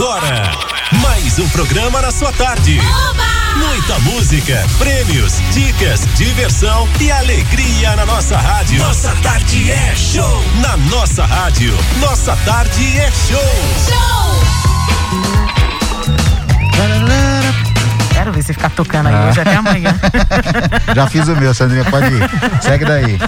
agora, mais um programa na sua tarde. Muita música, prêmios, dicas, diversão e alegria na nossa rádio. Nossa tarde é show. Na nossa rádio, nossa tarde é show. Quero ver se ficar tocando aí hoje até amanhã. Já fiz o meu, Sandrinha, pode ir. Segue daí.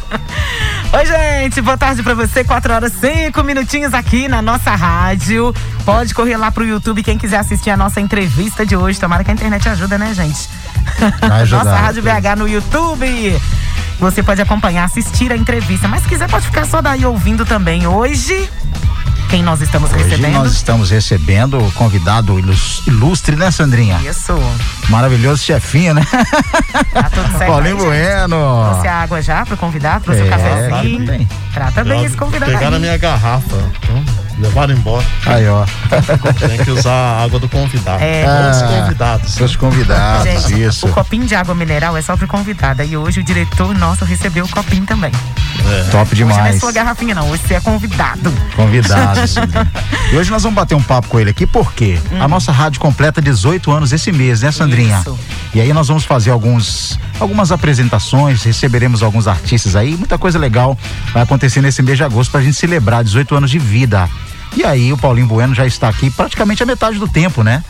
Oi, gente, boa tarde pra você. 4 horas, 5 minutinhos aqui na nossa rádio. Pode correr lá pro YouTube quem quiser assistir a nossa entrevista de hoje. Tomara que a internet ajuda, né, gente? Ajudar, nossa Rádio BH no YouTube. Você pode acompanhar, assistir a entrevista. Mas se quiser, pode ficar só daí ouvindo também. Hoje, quem nós estamos Hoje recebendo? nós estamos recebendo o convidado ilus- ilustre, né, Sandrinha? Isso. Maravilhoso chefinho, né? Tá tudo certo. Paulinho? Bueno. Trouxe a água já pro convidado, trouxe o É, cafezinho. tá bem. Trata bem esse convidado Pegaram a aí. minha garrafa, então, levaram embora. Aí, ó. Tem que usar a água do convidado. É. Todos Ah, convidados. Seus convidados, Gente, isso. o copinho de água mineral é só pro convidado. E hoje o diretor nosso recebeu o copinho também. Top Hoje não é demais. sua garrafinha, não. Hoje você é convidado. Convidado. Sandrinha. e hoje nós vamos bater um papo com ele aqui, porque a nossa rádio completa 18 anos esse mês, né, Sandrinha? Isso. E aí nós vamos fazer alguns, algumas apresentações, receberemos alguns artistas aí, muita coisa legal vai acontecer nesse mês de agosto pra gente celebrar 18 anos de vida. E aí o Paulinho Bueno já está aqui praticamente a metade do tempo, né?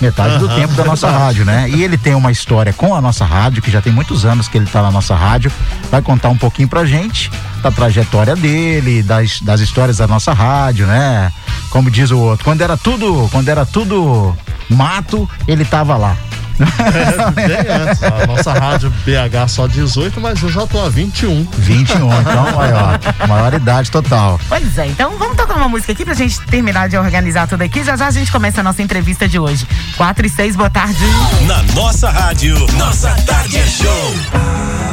Metade do Aham, tempo da nossa rádio, né? E ele tem uma história com a nossa rádio, que já tem muitos anos que ele tá na nossa rádio. Vai contar um pouquinho pra gente da trajetória dele, das, das histórias da nossa rádio, né? Como diz o outro, quando era tudo, quando era tudo mato, ele tava lá. É, antes. A nossa rádio BH só 18, mas eu já tô a 21. 21, então, ó, maior idade total. Pois é, então vamos tocar uma música aqui pra gente terminar de organizar tudo aqui. Já já a gente começa a nossa entrevista de hoje. 4 e 6, boa tarde. Na nossa rádio, nossa tarde é show.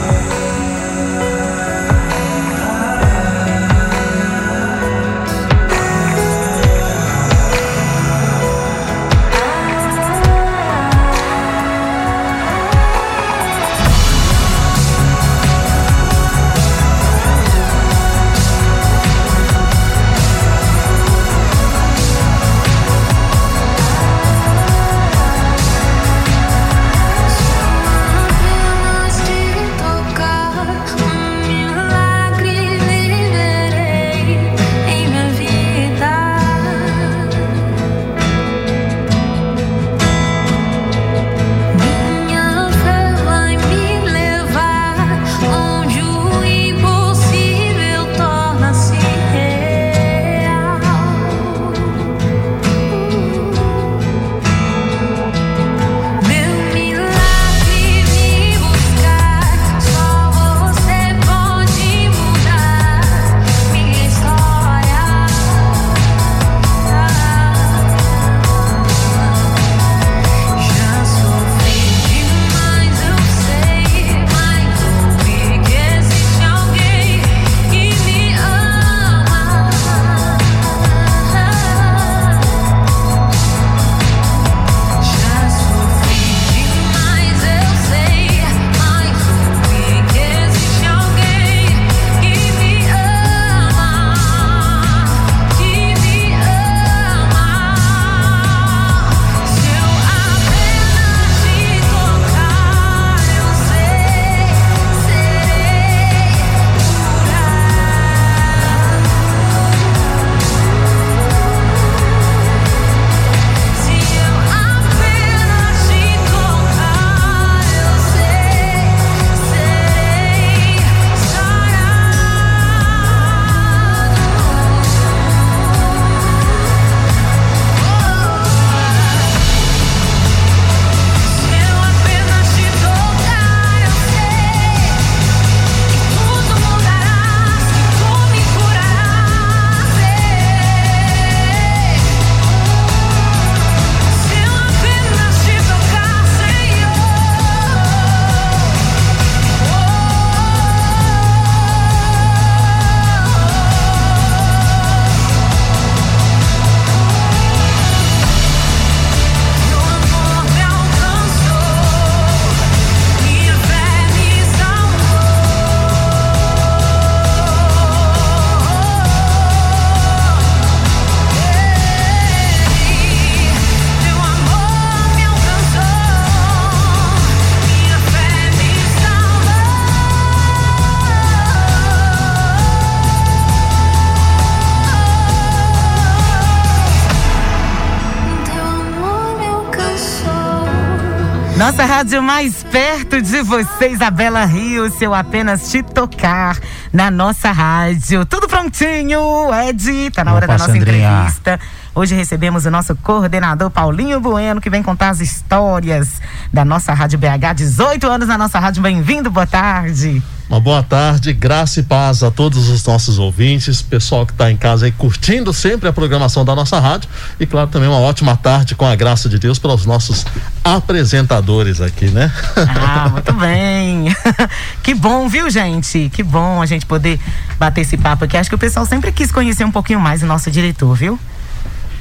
Nossa rádio mais perto de você, Isabela Rio, se eu apenas te tocar na nossa rádio. Tudo prontinho, Ed, tá na hora Opa, da nossa Sandrinha. entrevista. Hoje recebemos o nosso coordenador Paulinho Bueno, que vem contar as histórias da nossa Rádio BH. 18 anos na nossa rádio. Bem-vindo, boa tarde. Uma boa tarde, graça e paz a todos os nossos ouvintes, pessoal que está em casa aí curtindo sempre a programação da nossa rádio e claro também uma ótima tarde com a graça de Deus para os nossos apresentadores aqui, né? Ah, muito bem. que bom, viu, gente? Que bom a gente poder bater esse papo aqui. Acho que o pessoal sempre quis conhecer um pouquinho mais o nosso diretor, viu?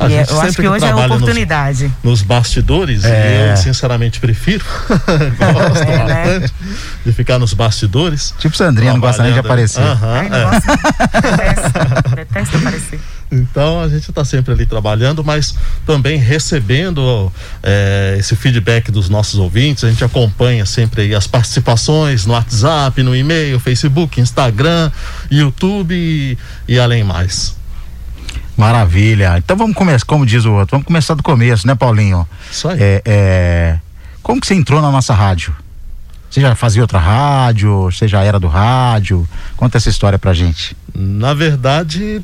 A E é- gente eu acho que hoje é a trabalha nos- oportunidade. Nos, bastidores, É. e eu sinceramente prefiro, gosto É, né? bastante de ficar nos bastidores. Tipo Sandrinha, não gosta nem de aparecer. Aham, Ai, não é. Detesto, aparecer. Então a gente está sempre ali trabalhando, mas também recebendo é, esse feedback dos nossos ouvintes. A gente acompanha sempre aí as participações no WhatsApp, no e-mail, Facebook, Instagram, YouTube e, e além mais. Maravilha. Então vamos começar, como diz o outro, vamos começar do começo, né, Paulinho? Isso aí. É, é, como que você entrou na nossa rádio? Você já fazia outra rádio? Você já era do rádio? Conta essa história pra gente. Na verdade,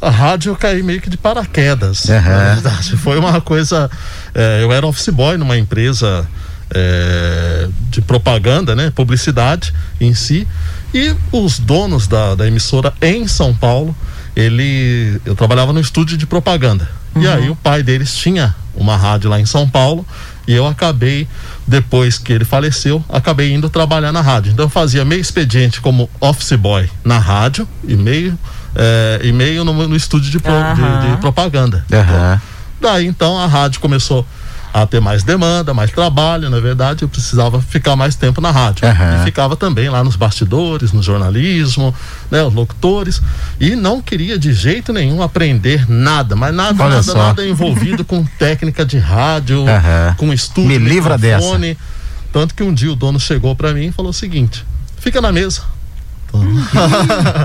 a rádio eu caí meio que de paraquedas. Aham. Na verdade, foi uma coisa. é, eu era office boy numa empresa é, de propaganda, né? Publicidade em si. E os donos da, da emissora em São Paulo, ele. Eu trabalhava no estúdio de propaganda. E aí o pai deles tinha uma rádio lá em São Paulo. E eu acabei, depois que ele faleceu, acabei indo trabalhar na rádio. Então eu fazia meio expediente como office boy na rádio e meio, é, e meio no, no estúdio de, pro- de- Aham. de propaganda. Aham. Daí então a rádio começou a ter mais demanda, mais trabalho, na verdade, eu precisava ficar mais tempo na rádio. Aham. E ficava também lá nos bastidores, no jornalismo, né, os locutores, e não queria de jeito nenhum aprender nada, mas nada, Olha nada, só. nada envolvido com técnica de rádio, Aham. com estúdio, Me livra microfone. Tanto que um dia o dono chegou para mim e falou o seguinte: fica na mesa.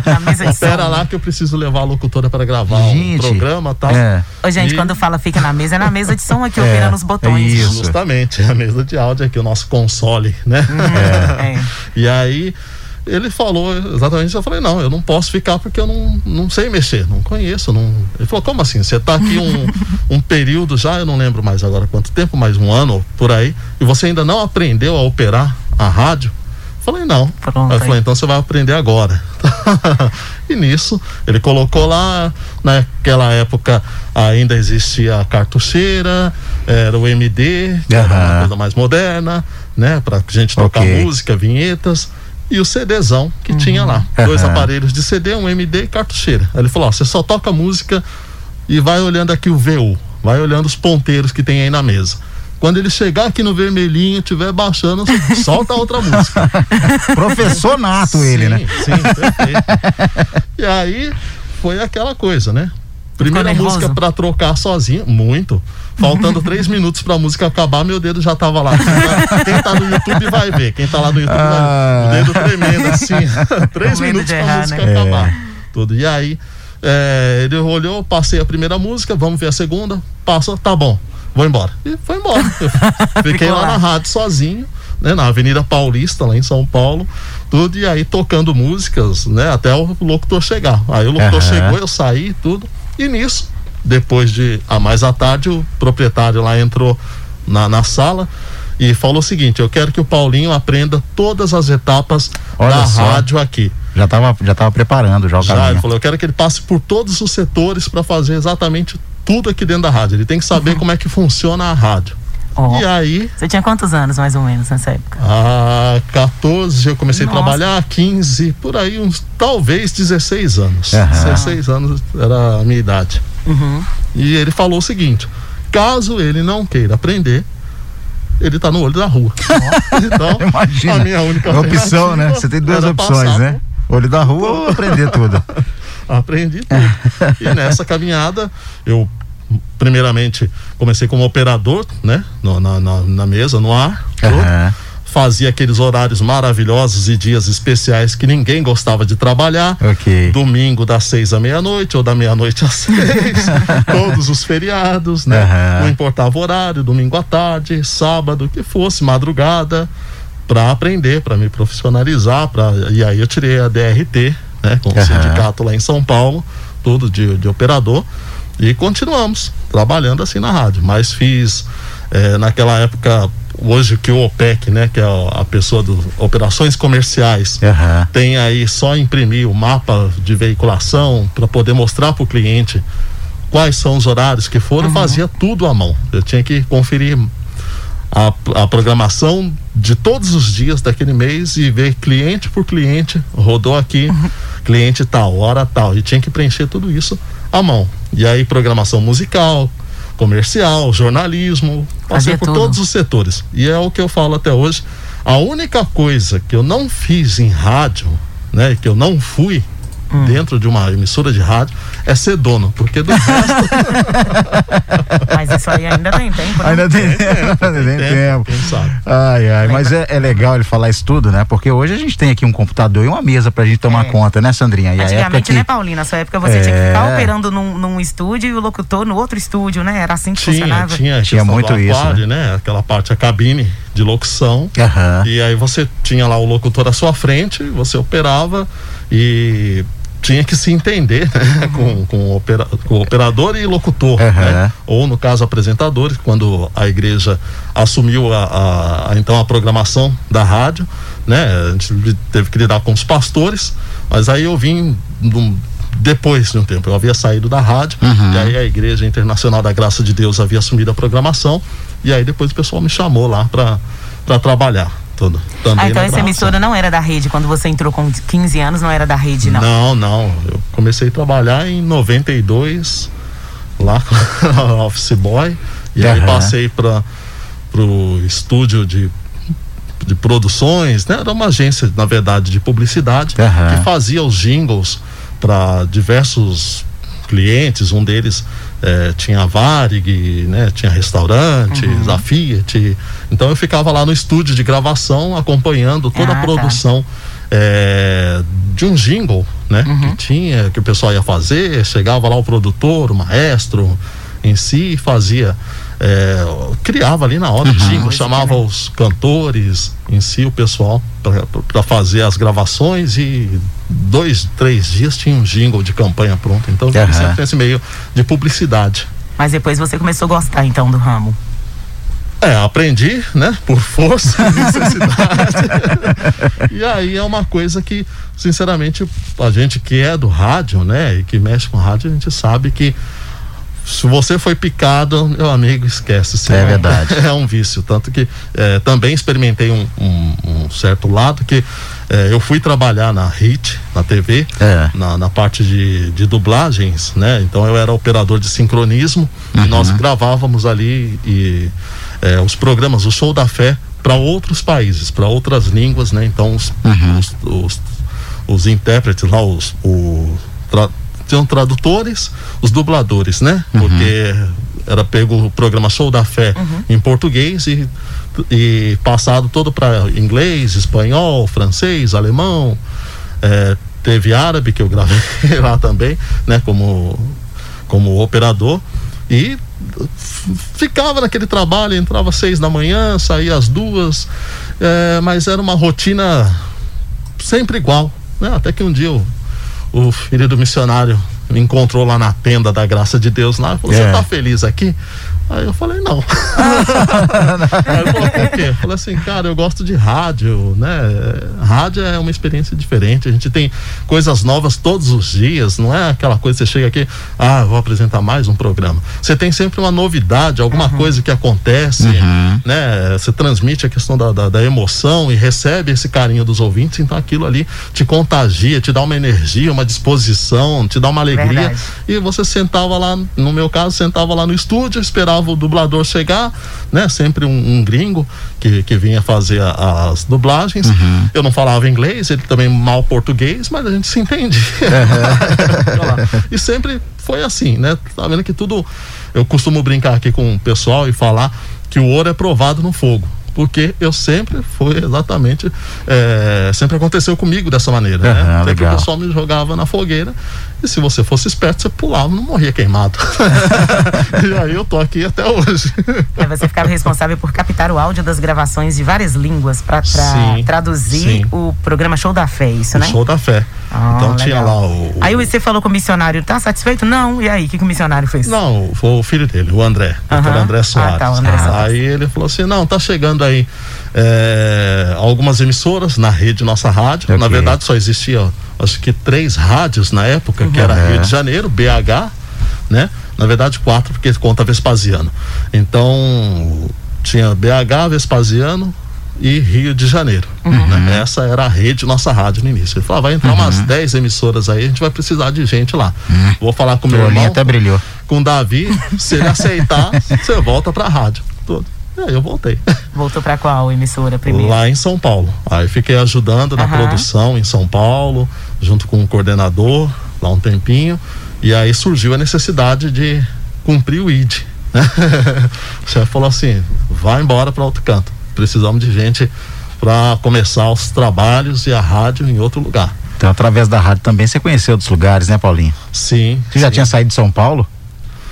Na mesa de som. Espera lá que eu preciso levar a locutora para gravar Gente, um programa tal. é. Ô, gente, E- quando fala fica na mesa, é na mesa de som aqui, É, operando os botões. é isso. Justamente, a mesa de áudio aqui, o nosso console, né? É. E aí ele falou exatamente isso. Eu falei, não, eu não posso ficar porque eu não, não sei mexer, não conheço. Não... Ele falou, como assim? Você tá aqui um, um período já, eu não lembro mais agora quanto tempo, mais um ano por aí, e você ainda não aprendeu a operar a rádio? Eu Falei, não. Pronto, Aí ele falou, aí. então você vai aprender agora. e nisso, ele colocou lá, naquela época ainda existia a cartucheira, era o MD, que era uma coisa mais moderna, né? Pra gente tocar Ok. música, vinhetas. E o CDzão que tinha lá. Dois Aham. aparelhos de CD, um MD e cartucheira. Aí ele falou: ó, você só toca música e vai olhando aqui o VU, vai olhando os ponteiros que tem aí na mesa. Quando ele chegar aqui no vermelhinho, tiver baixando, solta outra música. Professor nato ele, sim, né? Sim, perfeito. e aí foi aquela coisa, né? Primeira música pra trocar sozinho, muito. Faltando três minutos pra música acabar, meu dedo já tava lá. Quem tá, quem tá no YouTube vai ver. Quem tá lá no YouTube Ah. vai ver. O dedo tremendo assim. três medo minutos pra errar, música né? acabar. Tudo. E aí, é, ele olhou, passei a primeira música, vamos ver a segunda. Passa, tá bom, vou embora. E foi embora. Fiquei lá lá. na rádio sozinho, né, na Avenida Paulista, lá em São Paulo, tudo, e aí tocando músicas, né, até o locutor chegar. Aí o locutor Aham. chegou, eu saí, tudo, e nisso, depois de, a mais à tarde, o proprietário lá entrou na, na sala e falou o seguinte: eu quero que o Paulinho aprenda todas as etapas Olha da só. rádio aqui. Já tava, já tava preparando já o Já, ele caminho. falou, eu quero que ele passe por todos os setores para fazer exatamente tudo aqui dentro da rádio. Ele tem que saber como é que funciona a rádio. Ó, E aí, Você tinha quantos anos, mais ou menos, nessa época? a 14 eu comecei Nossa. a trabalhar, 15, por aí uns talvez 16 anos. Aham. 16 anos era a minha idade. Uhum. E ele falou o seguinte: caso ele não queira aprender, ele tá no olho da rua. então, Imagina. a minha única É opção, né? Você tem duas opções, né? Olho da rua ou aprender tudo. aprendi tudo. e nessa caminhada, eu primeiramente comecei como operador, né? No- na, na, na mesa, no ar. Aham. fazia aqueles horários maravilhosos e dias especiais que ninguém gostava de trabalhar. Ok. Domingo das seis à meia-noite ou da meia-noite às seis. todos os feriados, né? Aham. Não importava o horário, domingo à tarde, sábado, que fosse, madrugada, para aprender, para me profissionalizar, para e aí eu tirei a DRT, né, com o Aham. sindicato lá em São Paulo, tudo de, de operador e continuamos trabalhando assim na rádio, mas fiz eh, naquela época hoje que o OPEC, né, que é a pessoa do operações comerciais, Aham. tem aí só imprimir o mapa de veiculação para poder mostrar para o cliente quais são os horários que foram, eu fazia tudo à mão. Eu tinha que conferir a, a programação de todos os dias daquele mês e ver cliente por cliente, rodou aqui, cliente tal, hora tal, e tinha que preencher tudo isso à mão. E aí programação musical, comercial, jornalismo, passei por tudo. todos os setores. E é o que eu falo até hoje. A única coisa que eu não fiz em rádio, né, que eu não fui Hum. dentro de uma emissora de rádio, é ser dono, porque do resto Mas isso aí ainda tem tempo, né? Ainda tem, ainda tem tempo, tempo. quem sabe. Ai, ai, mas é, é legal ele falar isso tudo, né? Porque hoje a gente tem aqui um computador e uma mesa pra gente tomar É. conta, né, Sandrinha? E a época Antigamente, que... né, Paulina? Na sua época você tinha que É. ficar operando num, num estúdio e o locutor no outro estúdio, né? Era assim que Tinha, funcionava. tinha, Tinha muito isso, aquário, né? Aquela parte, a cabine de locução. Aham. E aí você tinha lá o locutor à sua frente, você operava e tinha que se entender né? com, com, o opera- com operador e locutor, Aham. né? ou no caso apresentadores, quando a igreja assumiu a, a- a- então a programação da rádio, né? A gente teve que lidar com os pastores, mas aí eu vim num- depois de um tempo, eu havia saído da rádio, Uhum. e aí a Igreja Internacional da Graça de Deus havia assumido a programação, e aí depois o pessoal me chamou lá para trabalhar. Todo, também Ah, então essa emissora não era da rede. Quando você entrou com 15 anos, não era da rede, não. Não, não. Eu comecei a trabalhar em 92, lá com Office Boy. E aí Aham. passei para o estúdio de, de produções, né? Era uma agência, na verdade, de publicidade, Aham. que fazia os jingles para diversos clientes. Um deles eh, tinha a Varig, né? Tinha restaurantes, Uhum. a Fiat. Então eu ficava lá no estúdio de gravação acompanhando toda Ah, a tá. produção é, de um jingle, né? Uhum. Que tinha, que o pessoal ia fazer, chegava lá o produtor, o maestro em si, e fazia, é, criava ali na hora o jingle, Música, chamava né? os cantores em si, o pessoal, para fazer as gravações e dois, três dias tinha um jingle de campanha pronto. Então Aham. sempre tem esse meio de publicidade. Mas depois você começou a gostar, então, do ramo. É, aprendi, né? Por força e necessidade. e aí é uma coisa que, sinceramente, a gente que é do rádio, né? E que mexe com rádio, a gente sabe que se você foi picado, meu amigo, esquece. É não- verdade. É um vício. Tanto que eh, também experimentei um, um- um certo lado que eh, eu fui trabalhar na HIT, na TV, É. na, na parte de, de dublagens, né? Então eu era operador de sincronismo e nós gravávamos ali e eh, os programas, o Show da Fé para outros países, para outras línguas, né? Então os, os, os, os intérpretes lá, os, o, tra, tinham tradutores, os dubladores, né? Porque era pego o programa Show da Fé em português e, e passado todo para inglês, espanhol, francês, alemão. É, teve árabe que eu gravei lá também, né? Como, como operador. E ficava naquele trabalho, entrava às seis da manhã, saía às duas, é, mas era uma rotina sempre igual. Né? Até que um dia o, o filho do missionário me encontrou lá na tenda da graça de Deus lá falou: Você É. tá feliz aqui? Aí eu falei, não. Aí ele falou, por quê? Eu falei assim, cara, eu gosto de rádio, né? Rádio é uma experiência diferente. A gente tem coisas novas todos os dias, não é aquela coisa que você chega aqui, ah, vou apresentar mais um programa. Você tem sempre uma novidade, alguma coisa que acontece, né? Você transmite a questão da, da, da emoção e recebe esse carinho dos ouvintes, então aquilo ali te contagia, te dá uma energia, uma disposição, te dá uma alegria. Verdade. E você sentava lá, no meu caso, sentava lá no estúdio, esperava o dublador chegar, né? Sempre um, um gringo que, que vinha fazer a- as dublagens. Eu não falava inglês, ele também mal português, mas a gente se entendia. e sempre foi assim, né? Tá vendo que tudo. Eu costumo brincar aqui com o pessoal e falar que o ouro é provado no fogo. porque eu sempre fui exatamente é, sempre aconteceu comigo dessa maneira, Uhum, né? Sempre legal. o pessoal me jogava na fogueira e se você fosse esperto você pulava, não morria queimado. e aí eu tô aqui até hoje. É, você ficava responsável por captar o áudio das gravações de várias línguas para traduzir sim. o programa Show da Fé, isso, O né? show da fé. Ah, então tinha legal. lá o, o- Aí você falou com o missionário, tá satisfeito? Não. E aí, o que, que o missionário fez? Não, foi o filho dele, o André, Aham. doutor André Ah, Soares. tá, o André Soares. Aí ele falou assim: não, tá chegando aí é, algumas emissoras na rede Nossa Rádio. Na Ok. verdade, só existia, acho que três rádios na época, que era Uhum. Rio de Janeiro, BH, né? Na verdade, quatro, porque conta Vespasiano. Então, tinha BH, Vespasiano e Rio de Janeiro. Uhum. né? Essa era a rede Nossa Rádio no início. Ele falou: ah, vai entrar umas 10 emissoras aí, a gente vai precisar de gente lá. Vou falar com O meu irmão até brilhou. com o Davi, se ele aceitar, você volta pra rádio. E aí eu voltei. Voltou para qual emissora primeiro? Lá em São Paulo. Aí fiquei ajudando na Aham. produção em São Paulo, junto com o coordenador, lá um tempinho. E aí surgiu a necessidade de cumprir o ID. né? o chefe falou assim: vai embora para outro canto. Precisamos de gente para começar os trabalhos e a rádio em outro lugar. Então, através da rádio também você conheceu outros lugares, né, Paulinho? Sim. Você já sim. tinha saído de São Paulo?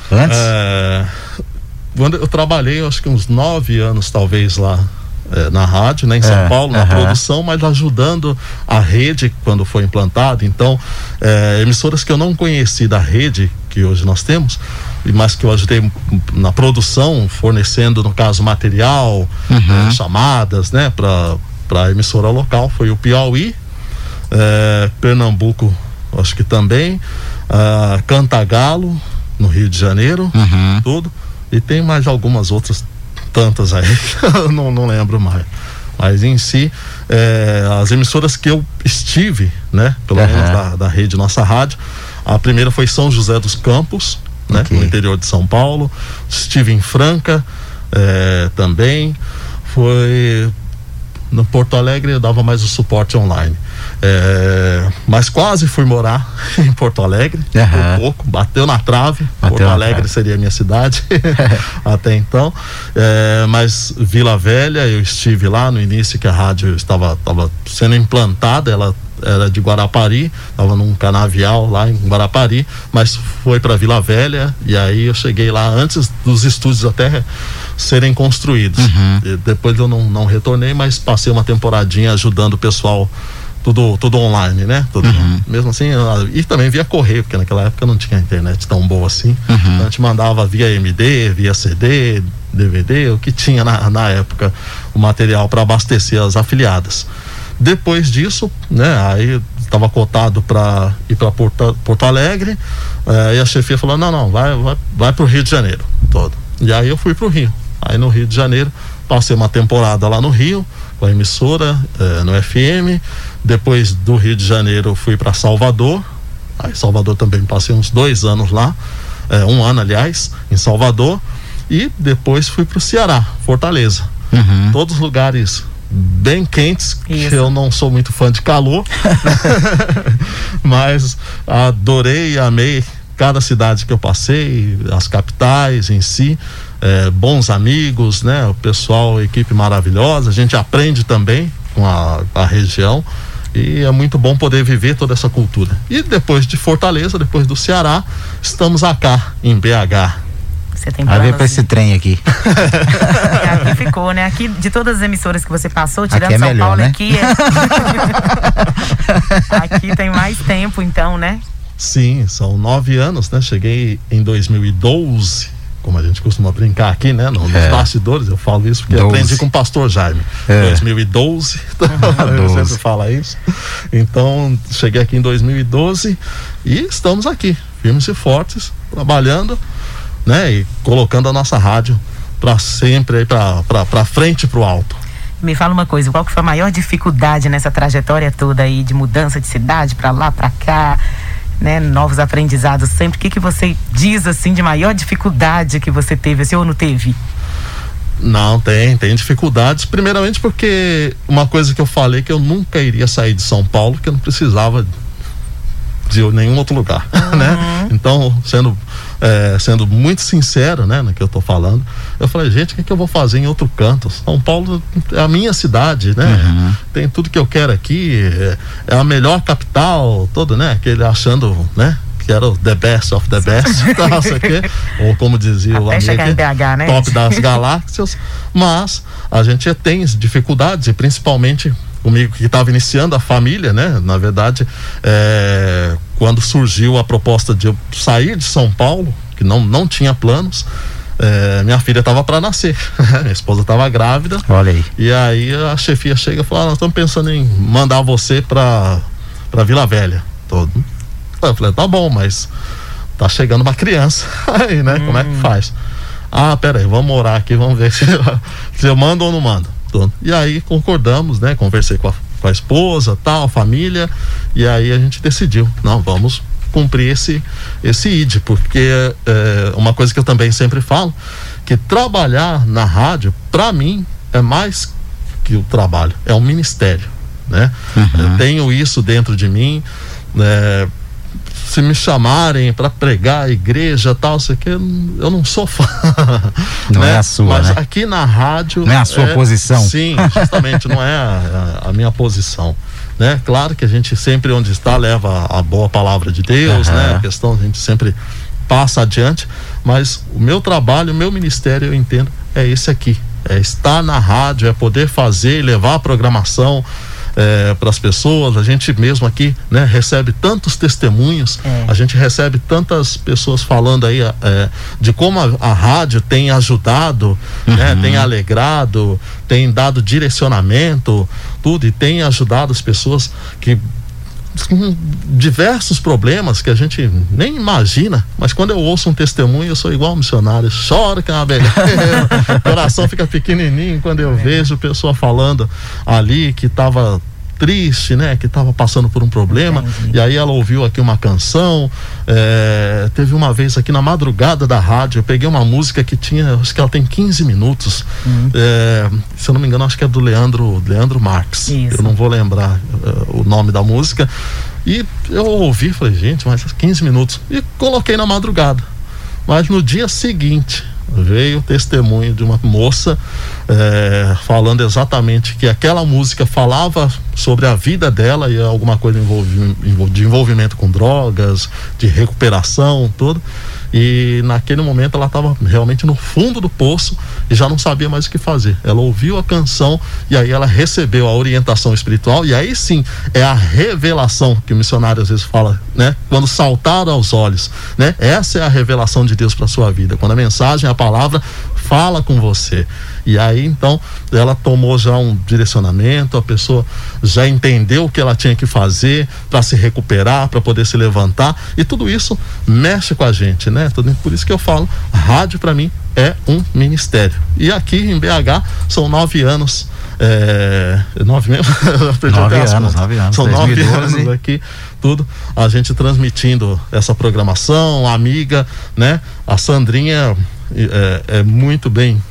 Antes? É, quando eu trabalhei, eu acho que uns nove anos talvez lá é, na rádio, né, em São É, Paulo, na aham. produção, mas ajudando a rede quando foi implantado. Então, é, emissoras que eu não conheci da rede que hoje nós temos, e mas que eu ajudei na produção, fornecendo, no caso, material, Uhum. é, chamadas, né, para a emissora local, foi o Piauí, Pernambuco, acho que também, ah, Cantagalo, no Rio de Janeiro, Uhum. tudo. E tem mais algumas outras tantas aí, que eu não, não lembro mais. Mas em si, é, as emissoras que eu estive, né, pelo Aham. menos da, da rede Nossa Rádio, a primeira foi São José dos Campos, né, Ok. no interior de São Paulo. Estive em Franca é, também. Foi no Porto Alegre eu dava mais o suporte online. É, mas quase fui morar em Porto Alegre, Aham. por pouco, bateu na trave. Bateu Porto Alegre trave. seria a minha cidade até então. É, mas Vila Velha, eu estive lá no início que a rádio estava, estava sendo implantada, ela era de Guarapari, estava num canavial lá em Guarapari, mas foi para Vila Velha e aí eu cheguei lá antes dos estúdios até serem construídos. E depois eu não, não retornei, mas passei uma temporadinha ajudando o pessoal tudo, tudo online, né? Tudo, Mesmo assim, e também via correio, porque naquela época não tinha internet tão boa assim. Então a gente mandava via MD, via CD, DVD, o que tinha na, na época, o material para abastecer as afiliadas. Depois disso, né, aí estava cotado para ir para Porto, Porto Alegre, eh, e a chefia falou: não, não, vai, vai, vai para o Rio de Janeiro todo. E aí eu fui para o Rio. Aí no Rio de Janeiro, passei uma temporada lá no Rio, com a emissora, eh, no FM. Depois do Rio de Janeiro, fui para Salvador. Aí Salvador também passei uns dois anos lá, eh, um ano, aliás, em Salvador. E depois fui para o Ceará, Fortaleza. Uhum. Todos lugares bem quentes, Isso. que eu não sou muito fã de calor. Mas adorei e amei cada cidade que eu passei, as capitais em si, eh, bons amigos, né? O pessoal, equipe maravilhosa, a gente aprende também com a, a região e é muito bom poder viver toda essa cultura. E depois de Fortaleza, depois do Ceará, estamos acá em BH. Você tem Vai ver pra esse trem aqui. Aqui ficou, né? Aqui, de todas as emissoras que você passou, tirando Aqui é São melhor, Paulo, né? aqui é. aqui tem mais tempo, então, né? Sim, são nove anos, né? Cheguei em 2012, como a gente costuma brincar aqui, né? No- Nos É. bastidores, eu falo isso porque Doze. aprendi com o pastor Jaime. É. 2012, ele Doze. sempre fala isso. Então, cheguei aqui em 2012 e estamos aqui, firmes e fortes, trabalhando, né? E colocando a nossa rádio para sempre aí para para frente e pro alto. Me fala uma coisa, qual que foi a maior dificuldade nessa trajetória toda aí de mudança de cidade pra lá, pra cá, né? Novos aprendizados sempre. O que que você diz assim de maior dificuldade que você teve, assim, ou não teve? Não, tem, tem dificuldades. Primeiramente porque uma coisa que eu falei que eu nunca iria sair de São Paulo, que eu não precisava de nenhum outro lugar, né? Então, sendo é, sendo muito sincero, né, no que eu tô falando, eu falei, gente, o que, que eu vou fazer em outro canto? São Paulo é a minha cidade, né? Uhum. Tem tudo que eu quero aqui, é, é a melhor capital, todo, né? Aquele achando, né? que era o The Best of the Best, tal, aqui, ou como dizia o amigo, BH, né? top das galáxias, mas a gente tem dificuldades, e principalmente comigo que estava iniciando a família, né? Na verdade, é, quando surgiu a proposta de eu sair de São Paulo, que não, não tinha planos, é, minha filha estava para nascer, minha esposa estava grávida. Olha aí. E aí a chefia chega e fala: ah, Nós estamos pensando em mandar você para Vila Velha. Todo eu falei, tá bom, mas tá chegando uma criança aí, né? Hum. Como é que hum. faz? Ah, peraí, vamos morar aqui, vamos ver se, se eu mando ou não mando. E aí concordamos, né? Conversei com a, com a esposa, tal, família, e aí a gente decidiu, não, vamos cumprir esse, esse ID, porque é, uma coisa que eu também sempre falo, que trabalhar na rádio, para mim, é mais que o trabalho, é um ministério, né? Uhum. Eu tenho isso dentro de mim, né? Se me chamarem para pregar a igreja tal, sei que eu não sou fã. Não né? é a sua, Mas né? aqui na rádio. Não é a sua é, posição. Sim, justamente não é a, a, minha posição. Né? Claro que a gente sempre onde está leva a boa palavra de Deus, uhum. né? A questão a gente sempre passa adiante, mas o meu trabalho, o meu ministério, eu entendo, é esse aqui. É estar na rádio, é poder fazer, levar a programação, é, para as pessoas. A gente mesmo aqui né, recebe tantos testemunhos, é. a gente recebe tantas pessoas falando aí é, de como a, a, rádio tem ajudado, né, uhum. né, tem alegrado, tem dado direcionamento, tudo, e tem ajudado as pessoas que com diversos problemas que a gente nem imagina, mas quando eu ouço um testemunho, eu sou igual um missionário, choro que é uma beleza. o coração fica pequenininho quando eu é. vejo pessoa falando ali que estava triste, né? Que estava passando por um problema. E aí ela ouviu aqui uma canção. É, teve uma vez aqui na madrugada da rádio, eu peguei uma música que tinha, acho que ela tem 15 minutos. Uhum. É, se eu não me engano, acho que é do Leandro, Leandro. Isso. Eu não vou lembrar uh, o nome da música. E eu ouvi, falei, gente, mas 15 minutos. E coloquei na madrugada. Mas no dia seguinte, veio testemunho de uma moça é, falando exatamente que aquela música falava sobre a vida dela e alguma coisa de envolvimento com drogas, de recuperação, tudo. E naquele momento ela estava realmente no fundo do poço e já não sabia mais o que fazer. Ela ouviu a canção e aí ela recebeu a orientação espiritual e aí sim é a revelação que o missionário às vezes fala, né? Quando saltar aos olhos, né? Essa é a revelação de Deus para sua vida. Quando a mensagem, a palavra fala com você. E aí então ela tomou já um direcionamento, a pessoa já entendeu o que ela tinha que fazer para se recuperar, para poder se levantar, e tudo isso mexe com a gente, né? Por isso que eu falo, rádio para mim é um ministério. E aqui em BH são nove anos. É, nove mesmo? nove anos, nove anos. São 2012. nove anos aqui, tudo. A gente transmitindo essa programação, a amiga, né? A Sandrinha é, é muito bem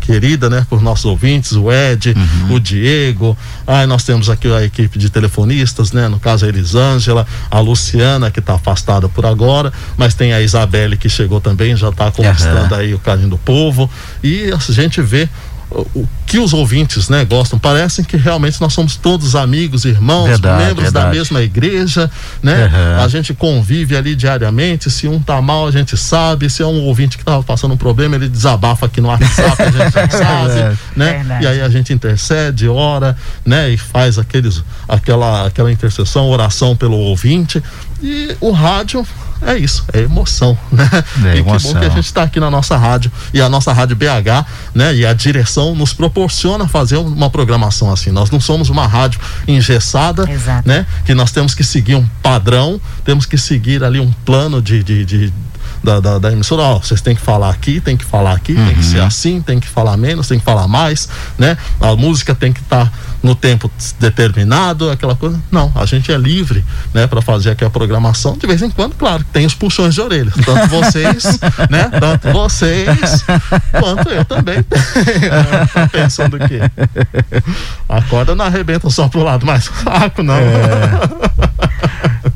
querida, né, por nossos ouvintes, o Ed, uhum. o Diego. Aí nós temos aqui a equipe de telefonistas, né, no caso a Elisângela, a Luciana que está afastada por agora, mas tem a Isabelle que chegou também, já está conquistando uhum. aí o carinho do povo. E a gente vê o que os ouvintes né, gostam. Parecem que realmente nós somos todos amigos, irmãos, verdade, membros verdade. da mesma igreja, né? Uhum. A gente convive ali diariamente. Se um tá mal, a gente sabe. Se é um ouvinte que estava passando um problema, ele desabafa aqui no WhatsApp, a gente já sabe, né? Verdade. E aí a gente intercede, ora, né? E faz aqueles, aquela, aquela intercessão, oração pelo ouvinte. E o rádio é isso, é emoção, né? É e emoção. que bom que a gente está aqui na nossa rádio e a nossa rádio BH, né? E a direção nos proporciona fazer uma programação assim. Nós não somos uma rádio engessada, Exato. né? Que nós temos que seguir um padrão, temos que seguir ali um plano de, de, de da, da, da, emissora, ó, vocês têm que falar aqui, tem que falar aqui, uhum. tem que ser uhum. assim, tem que falar menos, tem que falar mais, né? A música tem que estar tá no tempo determinado, aquela coisa. Não, a gente é livre, né, para fazer aqui a programação. De vez em quando, claro, tem os puxões de orelha. Tanto vocês, né, tanto vocês, quanto eu também. Pensando que a corda não arrebenta só pro lado mais fraco, não. É.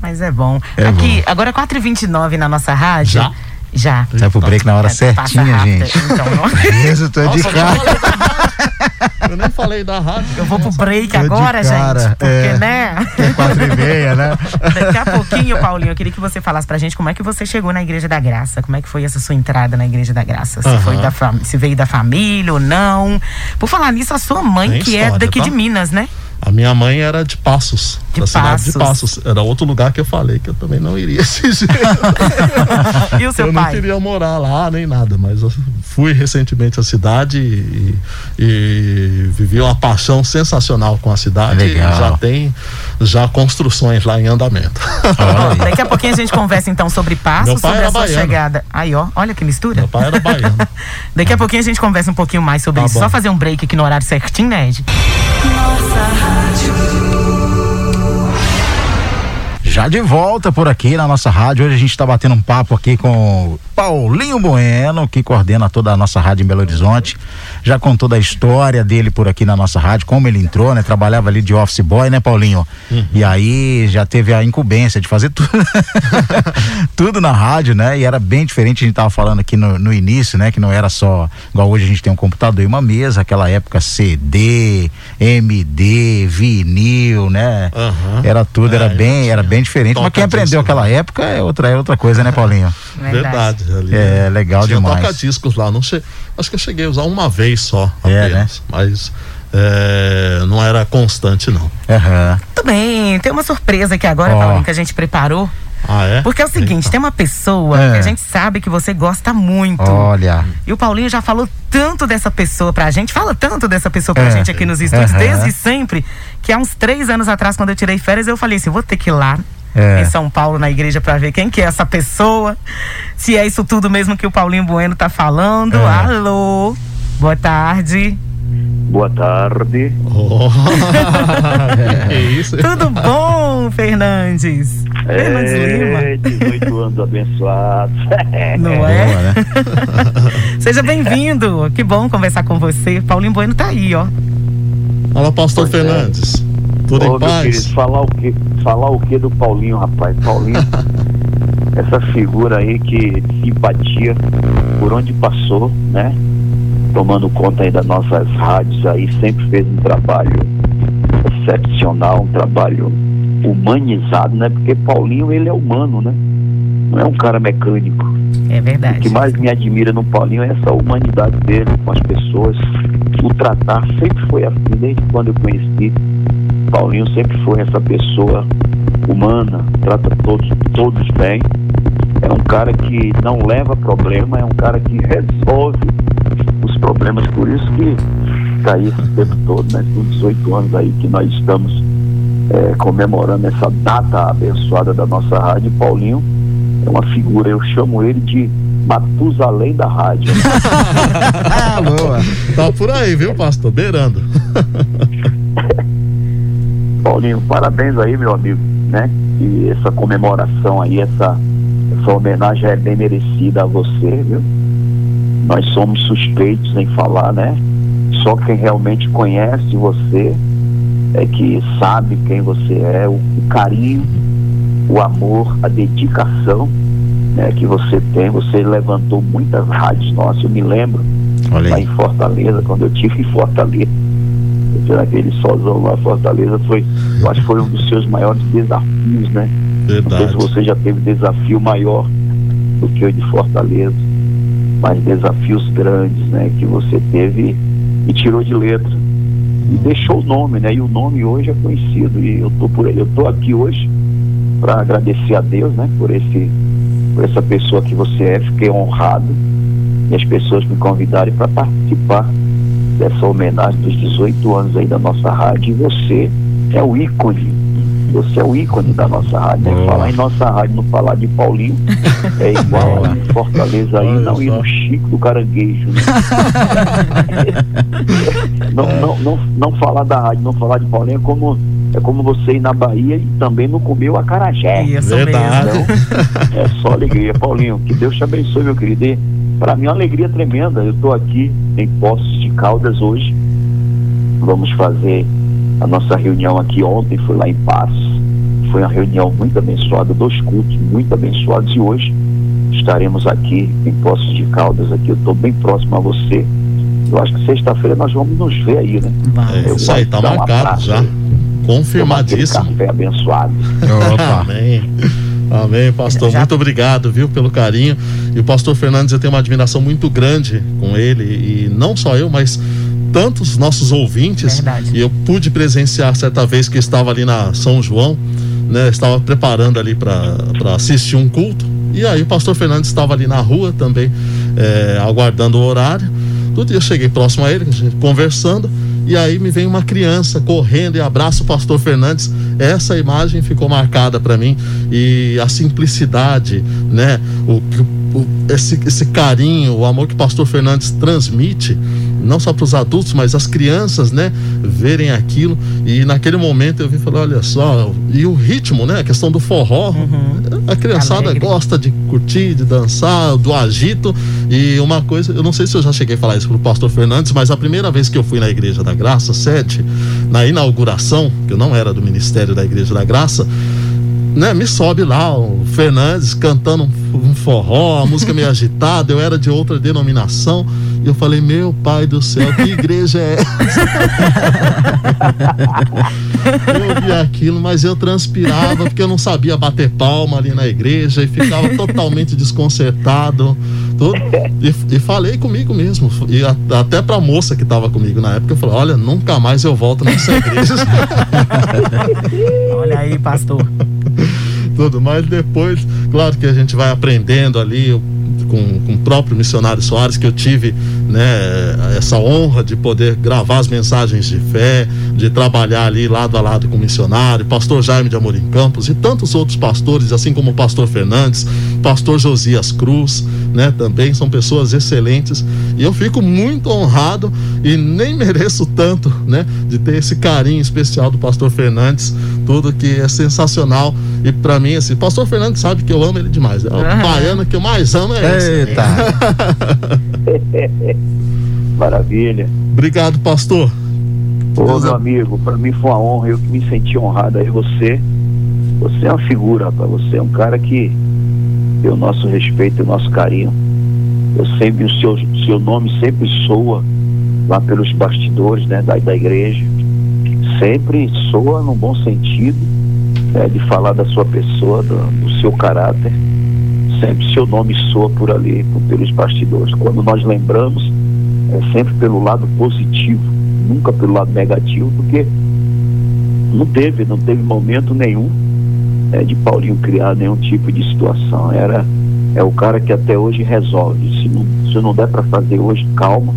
Mas é bom. É Aqui, bom. agora 4h29 na nossa rádio. Já? Já. Sai pro break na hora É, certinha, gente. Então, não- Isso, tô de Nossa, cara. Eu nem falei da rádio. eu vou pro break Tô de agora, gente. Porque, é. né? Quatro e meia, né? Daqui a pouquinho, Paulinho, eu queria que você falasse pra gente como é que você chegou na Igreja da Graça. Como é que foi essa sua entrada na Igreja da Graça? Se, Aham. foi da fam- se veio da família ou não. Por falar nisso, a sua mãe, Tem que é história, daqui tá? de Minas, né? A minha mãe era de Passos, De da cidade de Passos. Era outro lugar que eu falei que eu também não iria esse jeito. E o seu eu não pai? queria morar lá nem nada, mas eu fui recentemente à cidade e, e vivi uma paixão sensacional com a cidade. Legal. E já tem já construções lá em andamento. Daqui a pouquinho a gente conversa então sobre passos, sobre a sua baiano. chegada. Aí, ó, olha que mistura. Meu pai era baiano. Daqui a pouquinho a gente conversa um pouquinho mais sobre Tá isso. bom. Só fazer um break aqui no horário certinho, né, Ed? nossa rádio. Já de volta por aqui na nossa rádio. Hoje a gente está batendo um papo aqui com Paulinho Bueno, que coordena toda a nossa rádio em Belo Horizonte. Já contou da história dele por aqui na nossa rádio, como ele entrou, né? Trabalhava ali de office boy, né, Paulinho? E aí já teve a incumbência de fazer tudo, tudo na rádio, né? E era bem diferente, a gente tava falando aqui no, no início, né? Que não era só, igual hoje a gente tem um computador e uma mesa, aquela época CD, MD, vinil, né? Aham. Era tudo, era É, bem, era bem diferente. Mas quem aprendeu né? aquela época é outra, é outra coisa, né, Paulinho? Verdade. ali É, legal tinha demais. toca-discos lá. Não che... Acho que eu cheguei a usar uma vez só, É, apenas. Mas é, não era constante, não. Aham. Tudo bem, tem uma surpresa aqui agora, Ó. Paulinho, que a gente preparou. Ah, é? Porque é o seguinte, Eita. tem uma pessoa É. que a gente sabe que você gosta muito. Olha. E o Paulinho já falou tanto dessa pessoa pra gente, fala tanto dessa pessoa pra É. gente aqui nos estúdios, Aham. desde sempre, que há uns três anos atrás, quando eu tirei férias, eu falei assim: vou ter que ir lá É. em São Paulo, na igreja, pra ver quem que é essa pessoa, se é isso tudo mesmo que o Paulinho Bueno tá falando. É. Alô, boa tarde. Boa tarde. Oh. que isso? Tudo bom, Fernandes? Fernandes Lima. É, 18 anos abençoados. Não Boa, é? né? Seja bem-vindo. Que bom conversar com você. Paulinho Bueno tá aí, ó. Fala, pastor Pois é. Fernandes. Tudo Ô, em paz? querido, falar o que falar o que do Paulinho, rapaz? Paulinho, essa figura aí que simpatia por onde passou, né? Tomando conta aí das nossas rádios aí, sempre fez um trabalho excepcional, um trabalho humanizado, né? Porque Paulinho, ele é humano, né? Não é um cara mecânico. É O verdade. que mais me admira no Paulinho é essa humanidade dele com as pessoas. O tratar sempre foi assim, desde quando eu conheci. Paulinho sempre foi essa pessoa humana, trata todos, todos bem. É um cara que não leva problema, é um cara que resolve os problemas. Por isso que está aí esse tempo todo, né? Com 18 anos aí que nós estamos eh, comemorando essa data abençoada da nossa rádio. Paulinho é uma figura, eu chamo ele de Matusalém da rádio. Ah, boa. Tá por aí, viu, pastor? Beirando. Paulinho, parabéns aí, meu amigo, né? E essa comemoração aí, essa, essa homenagem é bem merecida a você, viu? Nós somos suspeitos em falar, né? Só quem realmente conhece você é que sabe quem você é, o, o carinho, o amor, a dedicação né, que você tem. Você levantou muitas rádios nossas, eu me lembro Olha lá em Fortaleza, quando eu tive em Fortaleza. Aquele solzão lá em Fortaleza, foi, eu acho que foi um dos seus maiores desafios, né? Não sei Verdade. se você já teve desafio maior do que o de Fortaleza, mas desafios grandes, né? Que você teve e tirou de letra. E deixou o nome, né? E o nome hoje é conhecido. E eu tô por. Eu tô aqui hoje para agradecer a Deus, né? Por esse, por essa pessoa que você é. Fiquei honrado e as pessoas me convidarem para participar dessa homenagem dos 18 anos aí da nossa rádio. E você é o ícone. Você é o ícone da nossa rádio. Né? Falar em nossa rádio, não falar de Paulinho, é igual em Fortaleza aí, não ir no Chico do Caranguejo. Né? não, não, não, não falar da rádio, não falar de Paulinho é como, é como você ir na Bahia e também não comer o acarajé. Isso Verdade. Então, é só alegria. Paulinho, que Deus te abençoe, meu querido. E Para mim é uma alegria tremenda. Eu estou aqui em Poços de Caldas hoje. Vamos fazer a nossa reunião aqui ontem, foi lá em Passos. Foi uma reunião muito abençoada, dois cultos muito abençoados e hoje estaremos aqui em Poços de Caldas aqui. Eu estou bem próximo a você. Eu acho que sexta-feira nós vamos nos ver aí, né? É, isso aí, tá marcado já. Confirmadíssimo. Café abençoado. Amém. Amém, pastor. Muito obrigado, viu, pelo carinho. E o pastor Fernandes, eu tenho uma admiração muito grande com ele. E não só eu, mas tantos nossos ouvintes. Verdade. E eu pude presenciar certa vez que estava ali na São João, né? Estava preparando ali para assistir um culto. E aí o pastor Fernandes estava ali na rua também, é, aguardando o horário. Tudo eu cheguei próximo a ele, conversando, e aí me vem uma criança correndo e abraça o pastor Fernandes. Essa imagem ficou marcada para mim e a simplicidade, né? O, o, esse, esse carinho, o amor que o pastor Fernandes transmite não só para os adultos, mas as crianças, né, verem aquilo. E naquele momento eu vi falar, olha só, e o ritmo, né, a questão do forró, uhum. a criançada Alegre. gosta de curtir, de dançar, do agito. E uma coisa, eu não sei se eu já cheguei a falar isso pro pastor Fernandes, mas a primeira vez que eu fui na Igreja da Graça, sede, na inauguração, que eu não era do Ministério da Igreja da Graça, né, me sobe lá o Fernandes cantando um, um forró, a música meio agitada, eu era de outra denominação. E eu falei, meu pai do céu, que igreja é essa? eu vi aquilo, mas eu transpirava porque eu não sabia bater palma ali na igreja e ficava totalmente desconcertado. Todo, e, e, falei comigo mesmo. E a, até pra moça que estava comigo na época, eu falei, olha, nunca mais eu volto nessa igreja. olha aí, pastor. Tudo, mas depois, claro que a gente vai aprendendo ali, com, com o próprio missionário Soares, que eu tive né, essa honra de poder gravar as mensagens de fé, de trabalhar ali lado a lado com o missionário, pastor Jaime de Amorim Campos e tantos outros pastores, assim como o pastor Fernandes, pastor Josias Cruz, né, também são pessoas excelentes e eu fico muito honrado e nem mereço tanto, né, de ter esse carinho especial do pastor Fernandes, tudo que é sensacional e para mim assim, pastor Fernandes sabe que eu amo ele demais, é o uhum. baiano que eu mais amo é esse. Eita. Maravilha. Obrigado, pastor. Ô, meu amigo, para mim foi uma honra, eu que me senti honrado aí. Você, você é uma figura, rapaz. Você é um cara que tem o nosso respeito e o nosso carinho. Eu sempre, o seu, seu nome sempre soa lá pelos bastidores né, da, da igreja. Sempre soa num bom sentido né, de falar da sua pessoa, do, do seu caráter sempre seu nome soa por ali, pelos bastidores. Quando nós lembramos, é sempre pelo lado positivo, nunca pelo lado negativo, porque não teve, não teve momento nenhum é, de Paulinho criar nenhum tipo de situação. Era é o cara que até hoje resolve. Se não, se não der para fazer hoje, calma.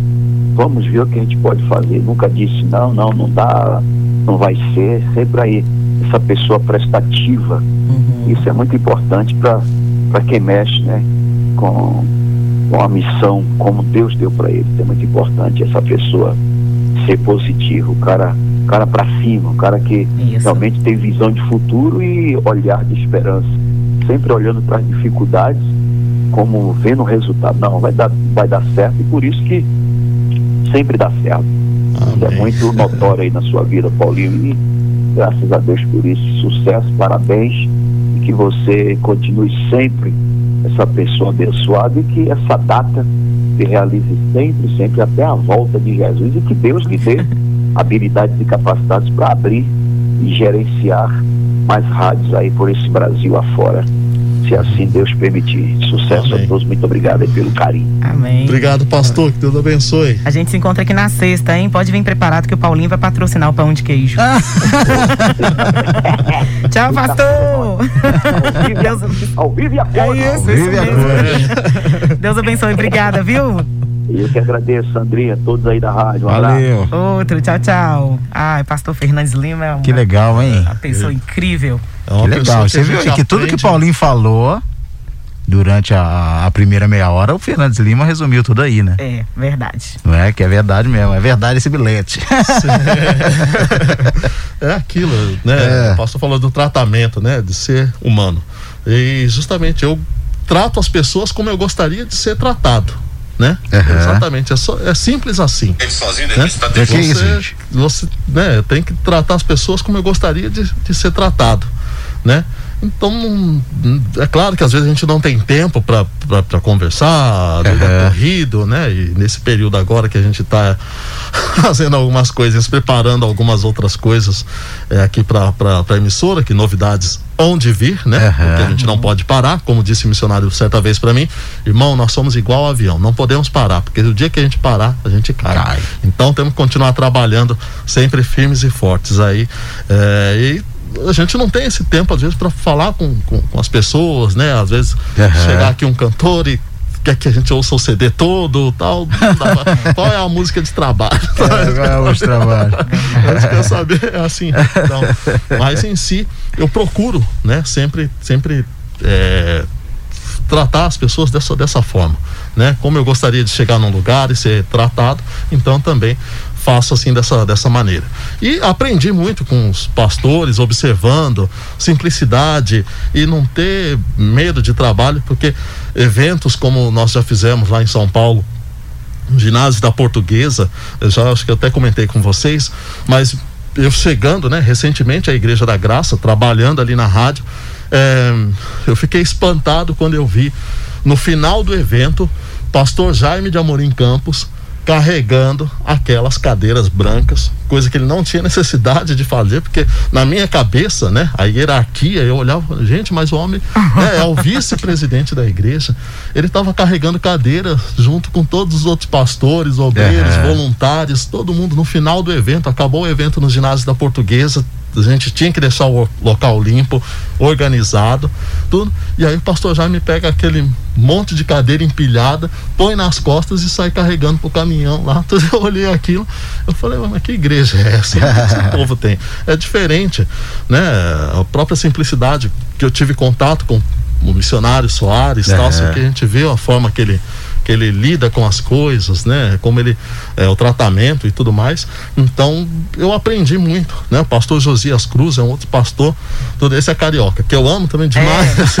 Vamos ver o que a gente pode fazer. Nunca disse não, não, não dá, não vai ser. Sempre aí essa pessoa prestativa. Uhum. Isso é muito importante para para quem mexe né, com, com a missão como Deus deu para ele. É muito importante essa pessoa ser positiva, o cara, cara para cima, o cara que Isso. realmente tem visão de futuro e olhar de esperança, sempre olhando para as dificuldades, como vendo o resultado. Não, vai dar, vai dar certo e por isso que sempre dá certo. Isso é muito notório aí na sua vida, Paulinho, e graças a Deus por isso. Sucesso, parabéns que você continue sempre essa pessoa abençoada e que essa data se realize sempre, sempre até a volta de Jesus e que Deus lhe dê habilidades e capacidades para abrir e gerenciar mais rádios aí por esse Brasil afora se assim Deus permitir. Sucesso Amém. a todos, muito obrigado pelo carinho. Amém. Obrigado, pastor, que Deus abençoe. A gente se encontra aqui na sexta, hein? Pode vir preparado que o Paulinho vai patrocinar o pão de queijo. Tchau, pastor. Deus... Ao vivo e a cor. É isso, isso mesmo. Deus abençoe, obrigada, viu? Eu que agradeço, Sandrinha, todos aí da rádio. Um Valeu. Abraço. Outro, tchau, tchau. Ai, pastor Fernandes Lima é uma, Que legal, hein? Uma pessoa incrível. É que legal. Você viu aí que tudo que Paulinho falou durante a, a, primeira meia hora, o Fernandes Lima resumiu tudo aí, né? É, verdade. Não é que é verdade mesmo, é verdade esse bilhete. é aquilo, né? É. O pastor falou do tratamento, né? De ser humano. E justamente eu trato as pessoas como eu gostaria de ser tratado né? Uhum. Exatamente, é, só, é simples assim. Ele sozinho, né? Tá você, isso, você né, tem que tratar as pessoas como eu gostaria de, de ser tratado. né? Então, é claro que às vezes a gente não tem tempo para conversar, uhum. é corrido, né? E nesse período agora que a gente está fazendo algumas coisas, preparando algumas outras coisas é, aqui para a emissora, que novidades onde vir, né? Uhum. Porque a gente não pode parar, como disse o missionário certa vez para mim, irmão, nós somos igual ao avião, não podemos parar, porque o dia que a gente parar, a gente cai. cai. Então temos que continuar trabalhando sempre firmes e fortes aí. É, e a gente não tem esse tempo, às vezes, para falar com, com, com, as pessoas, né? Às vezes uhum. chegar aqui um cantor e quer que a gente ouça o CD todo tal. qual é a música de trabalho? É, qual é de trabalho? a gente quer saber, é assim. Então, mas em si, eu procuro, né? Sempre, sempre é, tratar as pessoas dessa, dessa forma, né? Como eu gostaria de chegar num lugar e ser tratado, então também faço assim dessa, dessa maneira. E aprendi muito com os pastores, observando simplicidade e não ter medo de trabalho, porque eventos como nós já fizemos lá em São Paulo, ginásio da Portuguesa, eu já acho que até comentei com vocês, mas eu chegando, né, recentemente à Igreja da Graça, trabalhando ali na rádio, é, eu fiquei espantado quando eu vi no final do evento, pastor Jaime de Amorim Campos carregando aquelas cadeiras brancas, coisa que ele não tinha necessidade de fazer, porque na minha cabeça, né, a hierarquia, eu olhava, gente, mas o homem né, é o vice-presidente da igreja, ele estava carregando cadeira junto com todos os outros pastores, obreiros, voluntários, todo mundo. No final do evento, acabou o evento no ginásio da Portuguesa, a gente tinha que deixar o local limpo, organizado, tudo. E aí o pastor Jaime pega aquele monte de cadeira empilhada, põe nas costas e sai carregando pro caminhão lá. Então eu olhei aquilo, eu falei, mas que igreja é essa? O que esse povo tem? É diferente, né? A própria simplicidade que eu tive contato com o missionário Soares, é. tal, só que a gente vê a forma que ele que ele lida com as coisas, né? Como ele é, o tratamento e tudo mais. Então eu aprendi muito, né? O pastor Josias Cruz é um outro pastor, todo esse é carioca, que eu amo também demais.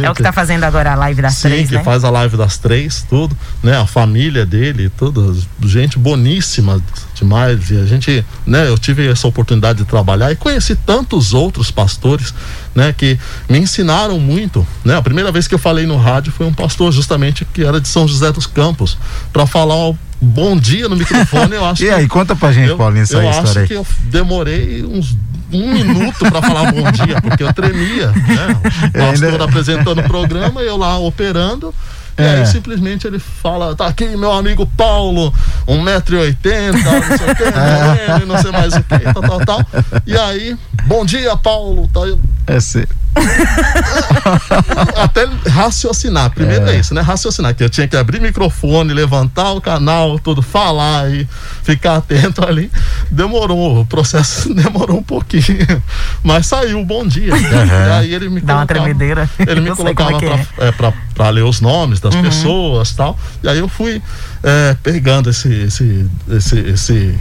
É, é o que está fazendo agora a live das Sim, três, que né? faz a live das três, tudo, né? A família dele, tudo, gente boníssima demais. E a gente, né? Eu tive essa oportunidade de trabalhar e conheci tantos outros pastores né, que me ensinaram muito, né? A primeira vez que eu falei no rádio foi um pastor justamente que era de São José dos Campos, para falar o bom dia no microfone, eu acho. e aí, conta pra gente, eu, Paulinho, essa eu história acho que eu demorei uns um minuto para falar bom dia, porque eu tremia, né? O pastor ainda... apresentando o programa, eu lá operando, é. E aí simplesmente ele fala, tá aqui meu amigo Paulo, 1,80m, não sei o que, é. não sei mais o que, tal, tal, tal. E aí, bom dia, Paulo. Tá, eu... É sim. Até raciocinar. Primeiro é. é. isso, né? Raciocinar. Que eu tinha que abrir microfone, levantar o canal, tudo, falar e ficar atento ali. Demorou, o processo demorou um pouquinho. Mas saiu, bom dia. Uhum. E aí ele me Dá colocava, uma tremedeira. Ele me colocava é pra, é. pra, pra, ler os nomes das uhum. pessoas tal. E aí eu fui é, pegando esse, esse, esse, esse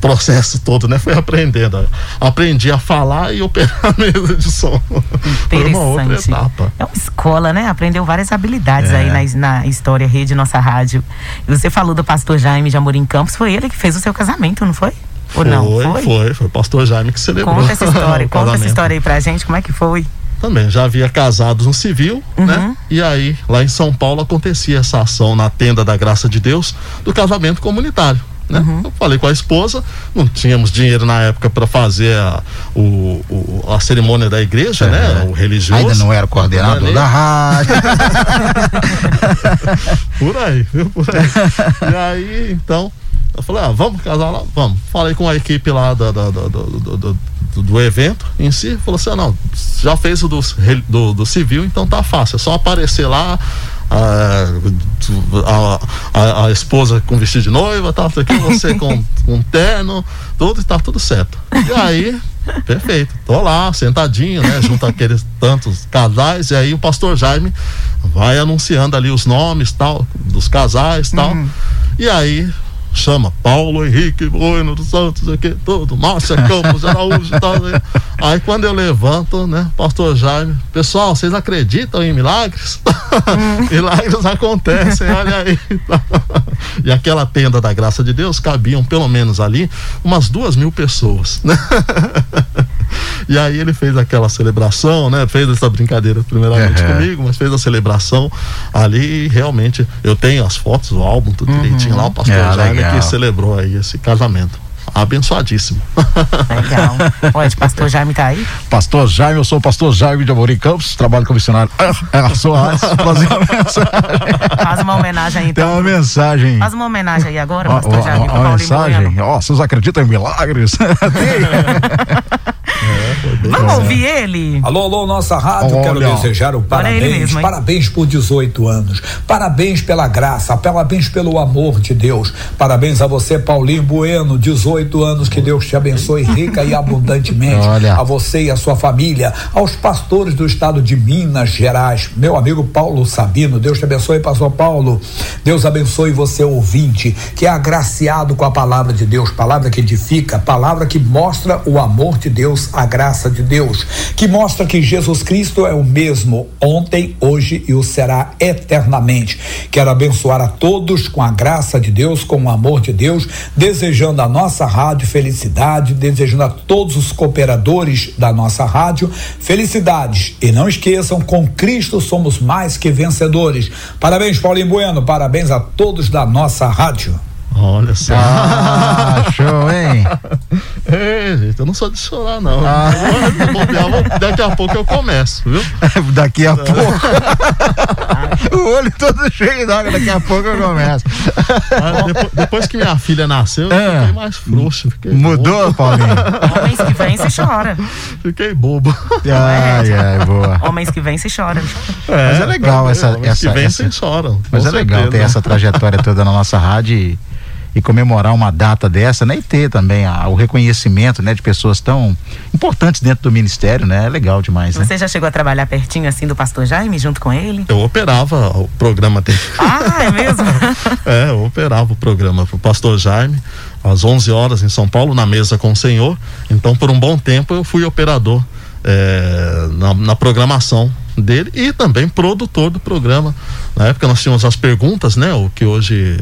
processo todo, né? Foi aprendendo. Aprendi a falar e operar a mesa de som. Foi uma outra etapa. É uma escola, né? Aprendeu várias habilidades é. aí na, na, história rede nossa rádio. E você falou do pastor Jaime de Amorim Campos, foi ele que fez o seu casamento, não foi? Ou foi, não? Foi, foi. Foi o pastor Jaime que celebrou. Conta essa história, conta essa história aí pra gente, como é que foi? Também, já havia casados no civil, uhum. né? E aí, lá em São Paulo, acontecia essa ação na tenda da graça de Deus do casamento comunitário. Né? Uhum. Eu falei com a esposa, não tínhamos dinheiro na época para fazer a, o, o, a cerimônia da igreja, né? uhum. né? O religioso. Ainda não era coordenador não da rádio. por aí, viu? Por aí. E aí, então, eu falei, ah, vamos casar lá? Vamos. Falei com a equipe lá do, do, do, do, do evento em si, falou assim, ah, não, já fez o do, do, do civil, então tá fácil, é só aparecer lá, a, a, a, esposa com vestido de noiva, tá, aqui, você com, com terno, tudo está tudo certo. E aí, perfeito, tô lá, sentadinho, né, junto àqueles tantos casais, e aí o pastor Jaime vai anunciando ali os nomes tal, dos casais tal. Uhum. E aí chama Paulo Henrique Bueno dos Santos, aqui, tudo, Márcia Campos, Araújo e tal. Né? Aí quando eu levanto, né, pastor Jaime, pessoal, vocês acreditam em milagres? Milagres acontecem, olha aí. e aquela tenda da graça de Deus cabiam pelo menos ali umas duas mil pessoas, né? E aí ele fez aquela celebração, né? Fez essa brincadeira primeiramente Uhum. comigo, mas fez a celebração ali e realmente eu tenho as fotos, o álbum, tudo direitinho lá, o pastor Ah, Jaime que celebrou aí esse casamento. Abençoadíssimo. Legal. Pode, pastor Jaime tá aí? Pastor Jaime, eu sou o pastor Jaime de Amorim Campos, trabalho como missionário. É a Soares, fazer uma mensagem. Faz uma homenagem aí, Tem uma então. mensagem. Faz uma homenagem aí agora, pastor Jaime, Uma mensagem. Ó, vocês acreditam em milagres? Vamos ouvir ele? Alô, alô, nossa rádio, Olha. quero desejar o parabéns, mesmo, parabéns por 18 anos, parabéns pela graça, parabéns pelo amor de Deus, parabéns a você, Paulinho Bueno, 18 anos, que Deus te abençoe rica e abundantemente, Olha. a você e a sua família, aos pastores do estado de Minas Gerais, meu amigo Paulo Sabino, Deus te abençoe, pastor Paulo, Deus abençoe você, ouvinte, que é agraciado com a palavra de Deus, palavra que edifica, palavra que mostra o amor de Deus, a graça de Deus, que mostra que Jesus Cristo é o mesmo ontem, hoje e o será eternamente. Quero abençoar a todos com a graça de Deus, com o amor de Deus, desejando a nossa rádio felicidade, desejando a todos os cooperadores da nossa rádio felicidades. E não esqueçam, com Cristo somos mais que vencedores. Parabéns, Paulinho Bueno, parabéns a todos da nossa rádio. Olha só. Ah, show, hein? É, gente, eu não sou de chorar, não. Ah. Eu bobear, Daqui a pouco eu começo, viu? Daqui a pouco. o olho todo cheio d'água, daqui a pouco eu começo. Ah, depois, depois que minha filha nasceu, eu É. fiquei mais frouxo. Fiquei Mudou, bobo. Paulinho? Homens que vêm se chora. Fiquei bobo. Ai, ai, boa. Homens que vêm se chora. Mas é legal tá essa-? Homens essa- que vem essa- sem choram. Mas é legal certeza. ter essa trajetória toda na nossa rádio e, e comemorar uma data dessa, né? E ter também a- o reconhecimento, né? De pessoas tão importantes dentro do ministério, né? É legal demais, né? Você já chegou a trabalhar pertinho assim do pastor Jaime, junto com ele? Eu operava o programa dele. Ah, é mesmo? É, eu operava o programa pro pastor Jaime, às 11 horas em São Paulo, na mesa com o senhor. Então, por um bom tempo, eu fui operador é, na, na programação dele e também produtor do programa. Na época, nós tínhamos as perguntas, né? O que hoje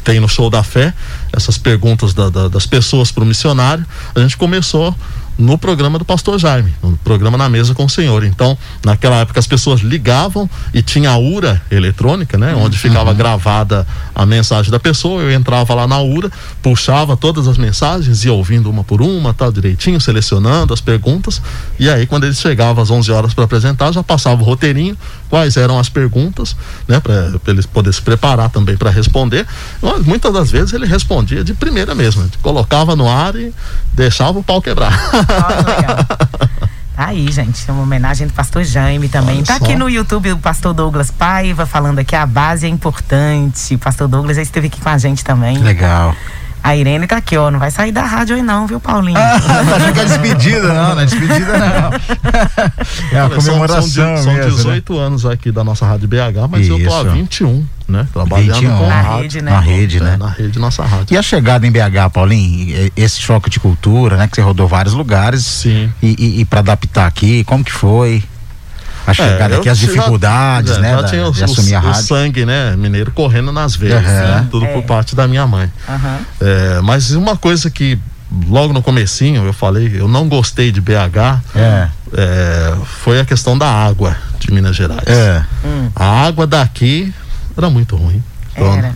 tem no Show da Fé, essas perguntas da- da- das pessoas para o missionário. A gente começou no programa do pastor Jaime, no programa na mesa com o senhor. Então, naquela época as pessoas ligavam e tinha a URA eletrônica, né, onde ficava gravada a mensagem da pessoa. Eu entrava lá na URA, puxava todas as mensagens, ia ouvindo uma por uma, tal direitinho, selecionando as perguntas. E aí quando ele chegava às 11 horas para apresentar, já passava o roteirinho, quais eram as perguntas, né, para ele poder se preparar também para responder. Mas, muitas das vezes ele respondia de primeira mesmo, colocava no ar e deixava o pau quebrar. Olha, legal. Tá aí, gente, uma homenagem do pastor Jaime também. Olha tá só. aqui no YouTube o pastor Douglas Paiva falando aqui a base é importante. O pastor Douglas já esteve aqui com a gente também. Legal. A Irene tá aqui, ó. Não vai sair da rádio aí não, viu, Paulinho? Achei que é despedida, não, não é despedida, não. É a Olha, são- comemoração são, de- são mesmo, né? 18 anos aqui da nossa rádio BH, mas eu tô há Isso. 21, né? Trabalhando 21. com a Na rádio. rede, né? Na rede, É, né? Na rede nossa rádio. E a chegada em BH, Paulinho, esse choque de cultura, né? Que você rodou vários lugares. Sim. E, e, e para adaptar aqui, como que foi? A chegada É, aqui, as dificuldades, já, né? Já da- tinha de assumir a os- o rádio. sangue, né? Mineiro correndo nas veias, Aham. né, tudo É. por parte da minha mãe. Aham. É, mas uma coisa que logo no comecinho eu falei, eu não gostei de BH, É. é, foi a questão da água de Minas Gerais. É. A água daqui era muito ruim. Então, Era.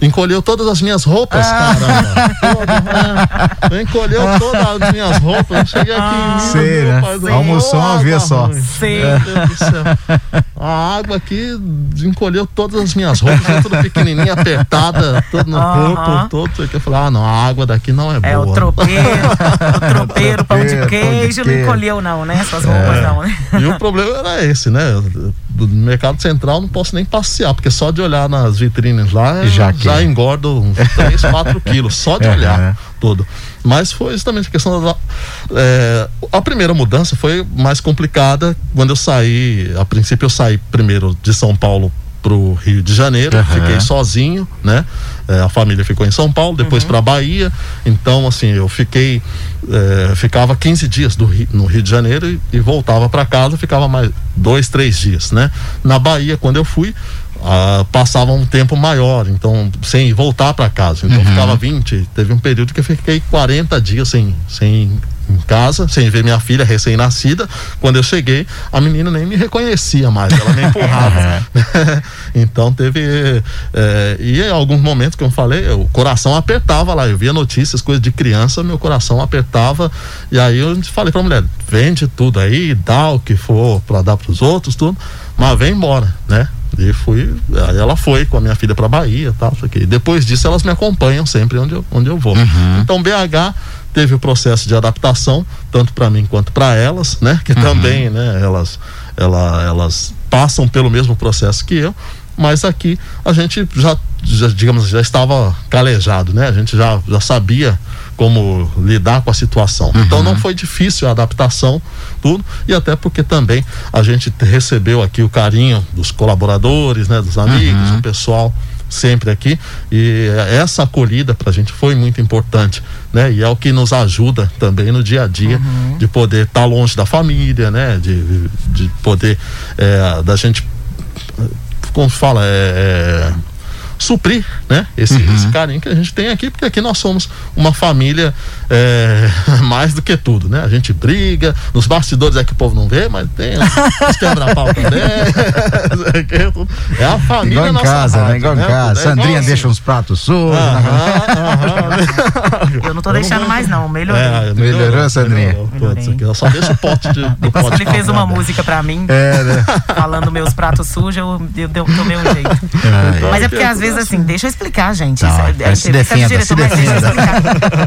Encolheu todas as minhas roupas, Ah. caramba. Todo, né? Encolheu todas as minhas roupas. Eu cheguei aqui. Sei, meu né? pai do- Almoçou uma vez só. Sei. A água aqui encolheu todas as minhas roupas, tudo pequenininha, apertada, tudo no Aham. corpo, todo. Eu falei, ah, não, a água daqui não é, É boa. o tropeiro, o tropeiro, pão de Tropeiro, pão de queijo, não queijo. encolheu não, né? Suas roupas não, né? E o problema era esse, né? Do mercado central não posso nem passear, porque só de olhar nas vitrines lá Já que- já engordo uns 3, 4 quilos, só de É, olhar é. tudo. Mas foi justamente a questão da. é, a primeira mudança foi mais complicada quando eu saí. A princípio, eu saí primeiro de São Paulo pro Rio de Janeiro, Aham. fiquei sozinho, né? É, a família ficou em São Paulo, depois para Bahia. Então, assim, eu fiquei, é, ficava 15 dias do Rio- no Rio de Janeiro e, e voltava para casa, ficava mais dois, três dias, né? Na Bahia, quando eu fui, ah, passava um tempo maior, então sem voltar para casa. Então ficava 20, teve um período que eu fiquei 40 dias sem, sem em casa, sem ver minha filha recém-nascida. Quando eu cheguei, a menina nem me reconhecia mais, ela me empurrava. então teve. É, e em alguns momentos que eu falei, o coração apertava lá. Eu via notícias, coisas de criança, meu coração apertava. E aí eu falei pra mulher: vende tudo aí, dá o que for para dar pros outros, tudo, mas vem embora, né? E fui, aí ela foi com a minha filha para Bahia, tal, isso aqui. Depois disso elas me acompanham sempre onde eu, onde eu vou. Uhum. Então BH teve o processo de adaptação tanto para mim quanto para elas, né? Que uhum. também, né? Elas, ela, elas passam pelo mesmo processo que eu, mas aqui a gente já, já digamos, já estava calejado, né? A gente já, já sabia como lidar com a situação. Uhum. Então não foi difícil a adaptação, tudo, e até porque também a gente recebeu aqui o carinho dos colaboradores, né, dos amigos, uhum. do pessoal sempre aqui e essa acolhida para a gente foi muito importante, né? E é o que nos ajuda também no dia a dia uhum. de poder estar tá longe da família, né? De, de poder é, da gente como fala é, é suprir, né? Esse, uhum. esse carinho que a gente tem aqui, porque aqui nós somos uma família é, mais do que tudo, né? A gente briga, nos bastidores é que o povo não vê, mas tem os quebra-pau também. é a família Igual em casa, rádio, né? Igual né? em casa. É Sandrinha assim. deixa uns pratos sujos. eu não tô deixando mais, não. Melhorou. É, melhorou, melhorou Sandrinha? eu só deixo o pote de. Depois que ele fez uma música pra mim, é, né? falando meus pratos sujos, eu, eu, eu tomei um jeito. É, mas é porque às vezes vezes assim, deixa eu explicar, gente. Não, é, é, se defenda, se defenda.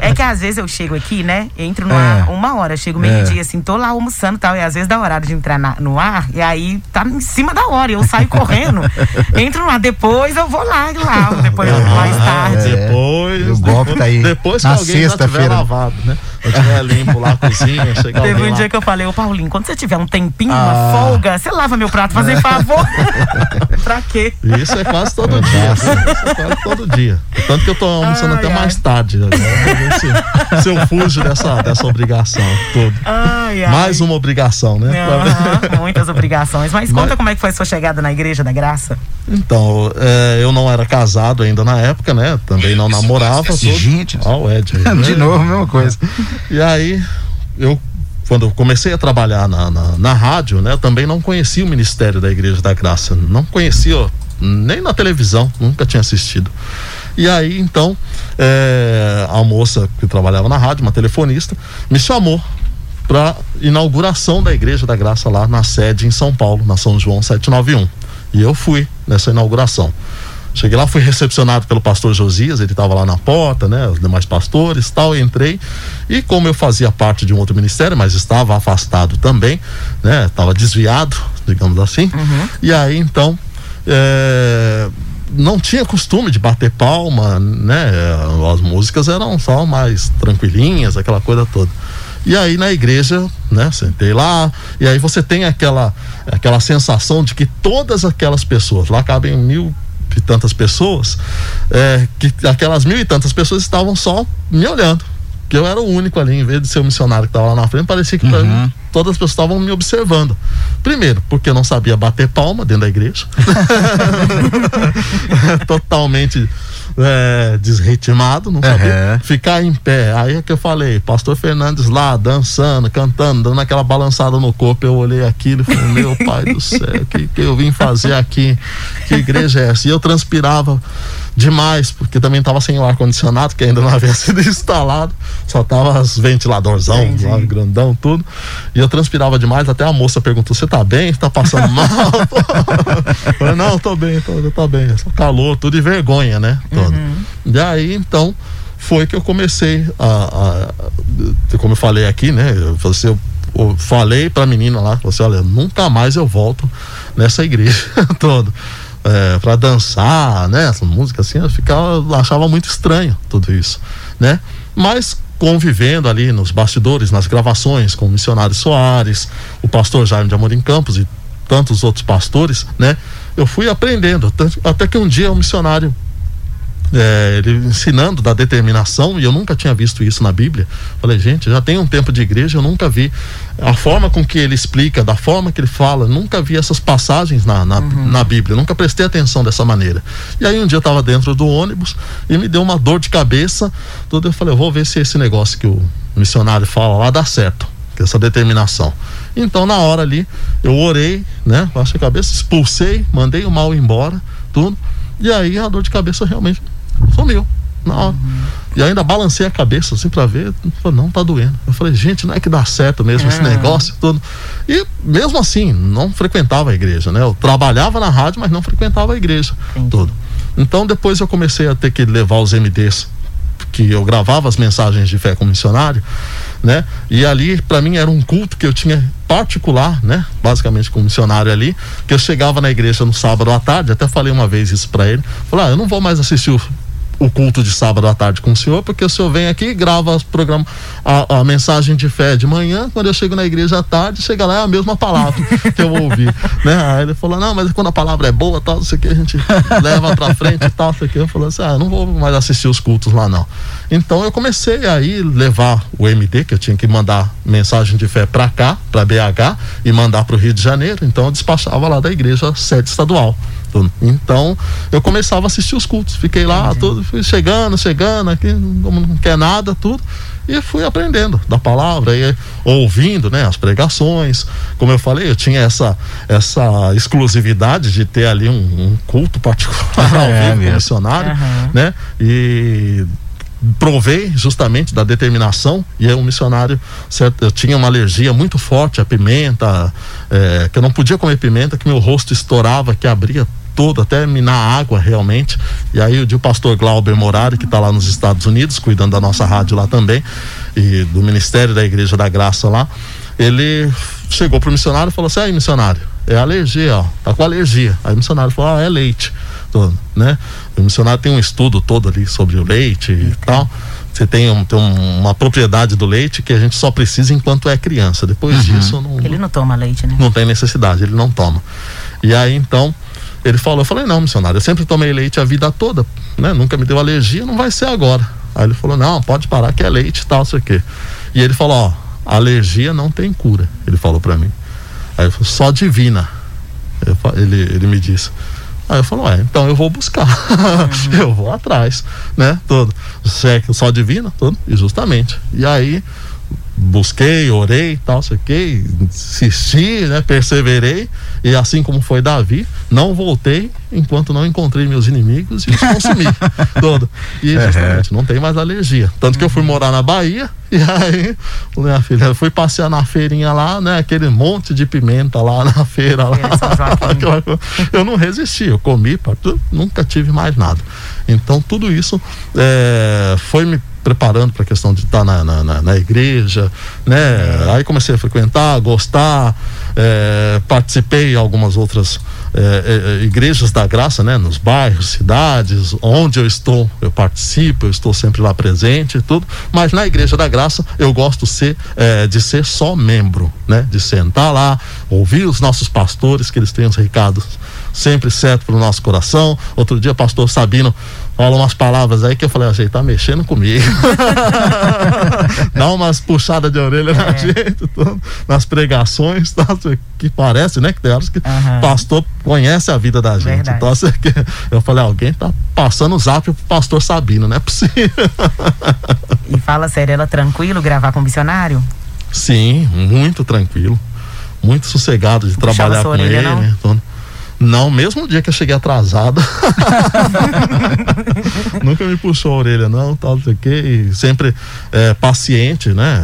É que às vezes eu chego aqui, né? Entro no é. ar uma hora, chego meio-dia, é. assim, tô lá almoçando e tal. E às vezes dá horário de entrar na, no ar, e aí tá em cima da hora. Eu saio correndo, entro no ar, depois eu vou lá e lavo, depois ah, mais tarde. Depois. O golpe tá aí. Depois que na alguém já tiver lavado, né? Eu tiver limpo lá a cozinha, chegar Teve um lá. dia que eu falei, ô Paulinho, quando você tiver um tempinho, ah. uma folga, você lava meu prato, fazer favor. pra quê? Isso é quase todo dia. Isso é quase todo dia. Tanto que eu tô almoçando ai, até ai. mais tarde. Agora, ver se, se eu fujo dessa, dessa obrigação toda. Ai, mais uma obrigação, né? Uhum, muitas obrigações. Mas, Mas conta como é que foi a sua chegada na Igreja da Graça. Então, é, eu não era casado ainda na época, né? Também não namorava. Gente, ó, oh, o Ed aí, né? De novo, mesma coisa. E aí, eu quando eu comecei a trabalhar na, na, na, rádio, né, também não conhecia o Ministério da Igreja da Graça, não conhecia nem na televisão, nunca tinha assistido. E aí, então, é, a moça que trabalhava na rádio, uma telefonista, me chamou para inauguração da Igreja da Graça lá na sede em São Paulo, na São João 791. E eu fui nessa inauguração. Cheguei lá, fui recepcionado pelo pastor Josias, ele estava lá na porta, né? Os demais pastores tal, entrei. E como eu fazia parte de um outro ministério, mas estava afastado também, né? Estava desviado, digamos assim. Uhum. E aí, então, é, não tinha costume de bater palma, né? As músicas eram só mais tranquilinhas, aquela coisa toda. E aí na igreja, né, sentei lá, e aí você tem aquela aquela sensação de que todas aquelas pessoas, lá cabem mil e tantas pessoas, é, que aquelas mil e tantas pessoas estavam só me olhando. Que eu era o único ali, em vez de ser o missionário que estava lá na frente, parecia que uhum. mim, todas as pessoas estavam me observando. Primeiro, porque eu não sabia bater palma dentro da igreja. Totalmente é, desritimado, não sabia uhum. ficar em pé. Aí é que eu falei, pastor Fernandes lá, dançando, cantando, dando aquela balançada no corpo, eu olhei aquilo e falei, meu pai do céu, o que, que eu vim fazer aqui? Que igreja é essa? E eu transpirava demais, porque também estava sem o ar-condicionado, que ainda não havia sido instalado, só tava os ventiladorzão lá, grandão, tudo. E eu transpirava demais, até a moça perguntou: Você tá bem? Você tá passando mal? eu falei, não, tô bem, tô, tô bem. É só calor, tudo e vergonha, né? Todo. Uhum. E aí, então, foi que eu comecei a, a como eu falei aqui, né? Eu, assim, eu, eu falei pra menina lá, você olha, nunca mais eu volto nessa igreja toda é, para dançar, né? Essa música assim, eu ficava, achava muito estranho tudo isso, né? Mas convivendo ali nos bastidores, nas gravações com o missionário Soares, o pastor Jaime de Amorim Campos e tantos outros pastores, né? Eu fui aprendendo, até que um dia o missionário é, ele ensinando da determinação, e eu nunca tinha visto isso na Bíblia. Falei, gente, já tem um tempo de igreja, eu nunca vi a forma com que ele explica, da forma que ele fala, nunca vi essas passagens na, na, uhum. na Bíblia, nunca prestei atenção dessa maneira. E aí um dia eu estava dentro do ônibus e me deu uma dor de cabeça, tudo eu falei, eu vou ver se esse negócio que o missionário fala lá dá certo, essa determinação. Então na hora ali, eu orei, né, baixei a cabeça, expulsei, mandei o mal embora, tudo, e aí a dor de cabeça realmente sumiu. Na hora. Uhum. E ainda balancei a cabeça assim pra ver. Falei, não, tá doendo. Eu falei, gente, não é que dá certo mesmo esse negócio todo. E mesmo assim, não frequentava a igreja, né? Eu trabalhava na rádio, mas não frequentava a igreja Entendi. todo. Então depois eu comecei a ter que levar os MDs, que eu gravava as mensagens de fé com missionário, né? E ali para mim era um culto que eu tinha particular, né? Basicamente com missionário ali, que eu chegava na igreja no sábado à tarde, até falei uma vez isso para ele, falei, ah, eu não vou mais assistir o o culto de sábado à tarde com o senhor, porque o senhor vem aqui, grava os programa, a, a, mensagem de fé de manhã, quando eu chego na igreja à tarde, chega lá é a mesma palavra que eu ouvi. Né? Aí ele falou, não, mas quando a palavra é boa, tal, isso aqui a gente leva pra frente e tal, isso aqui. Eu falei assim, ah, não vou mais assistir os cultos lá não. Então eu comecei aí levar o MD, que eu tinha que mandar mensagem de fé para cá, para BH, e mandar para o Rio de Janeiro. Então eu despachava lá da igreja sede estadual. Então, eu começava a assistir os cultos. Fiquei lá, tudo, fui chegando, chegando, aqui, como não quer nada, tudo. E fui aprendendo da palavra, e ouvindo né, as pregações. Como eu falei, eu tinha essa, essa exclusividade de ter ali um, um culto particular é, ao vivo, missionário, uhum. né? E provei justamente da determinação e é um missionário certo eu tinha uma alergia muito forte à pimenta é, que eu não podia comer pimenta que meu rosto estourava que abria todo, até minar água realmente. E aí o pastor Glauber Morari, que está lá nos Estados Unidos, cuidando da nossa rádio lá também, e do Ministério da Igreja da Graça lá, ele chegou pro missionário e falou assim: aí, missionário, é alergia, ó, tá com alergia. Aí o missionário falou: ah, é leite. Todo, né? O missionário tem um estudo todo ali sobre o leite e tal. Você tem, um, tem uma propriedade do leite que a gente só precisa enquanto é criança. Depois uhum. disso. Não, ele não toma leite, né? Não tem necessidade, ele não toma. E aí então ele falou, eu falei, não, missionário, eu sempre tomei leite a vida toda, né? Nunca me deu alergia, não vai ser agora. Aí ele falou, não, pode parar que é leite e tal, sei o quê. E ele falou, ó, alergia não tem cura, ele falou para mim. Aí eu falei, só divina. Eu, ele, ele me disse. Aí eu falei, ué, então eu vou buscar, uhum. eu vou atrás, né? Todo. Só divina, tudo, e justamente. E aí busquei, orei, tal, sei que, insisti, né, perseverei e assim como foi Davi, não voltei enquanto não encontrei meus inimigos e os consumi todo. E justamente, não tem mais alergia. Tanto que eu fui morar na Bahia e aí, minha filha, fui passear na feirinha lá, né, aquele monte de pimenta lá na feira lá. eu não resisti, eu comi, nunca tive mais nada. Então tudo isso é, foi me preparando para a questão de estar tá na, na, na, igreja, né? Aí comecei a frequentar, gostar, é, participei em algumas outras é, é, igrejas da graça, né? Nos bairros, cidades, onde eu estou, eu participo, eu estou sempre lá presente e tudo. Mas na igreja da graça eu gosto ser, é, de ser só membro, né? De sentar lá, ouvir os nossos pastores, que eles têm os recados sempre certo para o nosso coração. Outro dia, pastor Sabino fala umas palavras aí que eu falei assim, tá mexendo comigo. Dá umas puxadas de orelha é. na gente, tudo, nas pregações, tá, que parece, né? Que tem horas que uhum. pastor conhece a vida da gente. Verdade. Então, assim, eu falei, alguém tá passando o zap pro pastor Sabino, não é possível. e fala sério, ela tranquilo gravar com missionário? Sim, muito tranquilo. Muito sossegado de trabalhar com orelha, ele. Não? Então, não, mesmo no dia que eu cheguei atrasado. Nunca me puxou a orelha, não, tal, não sei o quê. E sempre é, paciente, né?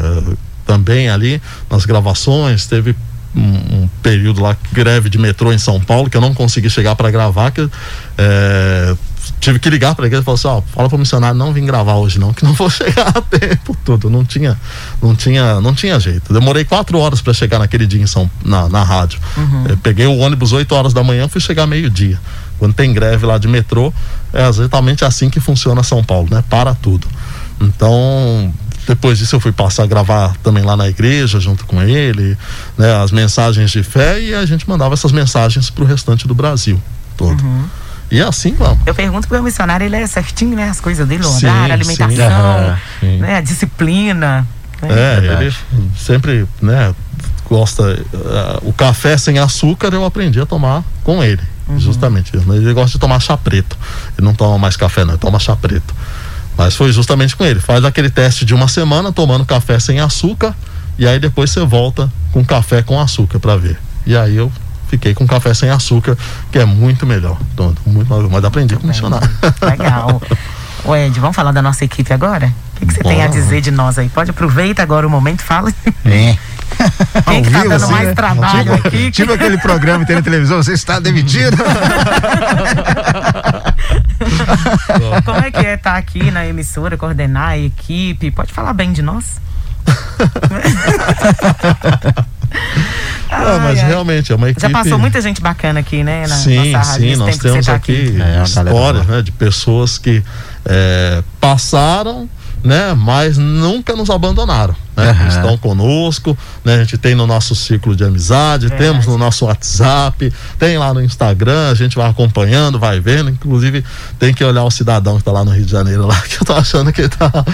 Também ali nas gravações, teve um, um, período lá, greve de metrô em São Paulo, que eu não consegui chegar para gravar, que é, tive que ligar para igreja e falar assim, ó, fala para o missionário não vim gravar hoje não, que não vou chegar a tempo todo, não tinha, não tinha, não tinha jeito. Demorei quatro horas para chegar naquele dia em São, na, na rádio. Uhum. peguei o ônibus 8 horas da manhã, fui chegar meio dia. Quando tem greve lá de metrô, é exatamente assim que funciona São Paulo, né? Para tudo. Então, depois disso eu fui passar a gravar também lá na igreja junto com ele, né, as mensagens de fé e a gente mandava essas mensagens para o restante do Brasil todo. Uhum. E assim vamos. Eu pergunto pro missionário, ele é certinho, né? As coisas dele, o Sim, horário, a alimentação, sim. né? A disciplina. né? É, verdade. ele sempre, né, gosta. uh, o café sem açúcar eu aprendi a tomar com ele. Justamente. Mas Ele gosta de tomar chá preto. Ele não toma mais café, não, ele toma chá preto. Mas foi justamente com ele. Faz aquele teste de uma semana tomando café sem açúcar. E aí depois você volta com café com açúcar para ver. E aí eu fiquei com café sem açúcar, que é muito melhor. Então, muito, mas aprendi o missionário. Legal. Ô Ed, vamos falar da nossa equipe agora? O que, que você tem a dizer de nós aí? Pode aproveita agora o momento, fala. É. Quem que tá dando assim, mais né? trabalho Tipo- aqui? Tipo aquele programa que tem na televisão, você está demitido. Como é que é estar aqui na emissora, coordenar a equipe? Pode falar bem de nós? Ah, mas Ai, realmente é uma equipe. Já passou muita gente bacana aqui, né? Na sim, nossa rádio, sim, nós temos tá aqui, É, a galera histórias né, de pessoas que é, passaram, né, mas nunca nos abandonaram. Né, Aham. Estão conosco, né, a gente tem no nosso ciclo de amizade, Verdade. temos no nosso WhatsApp, tem lá no Instagram, a gente vai acompanhando, vai vendo, inclusive tem que olhar o cidadão que tá lá no Rio de Janeiro lá, que eu tô achando que tá, tá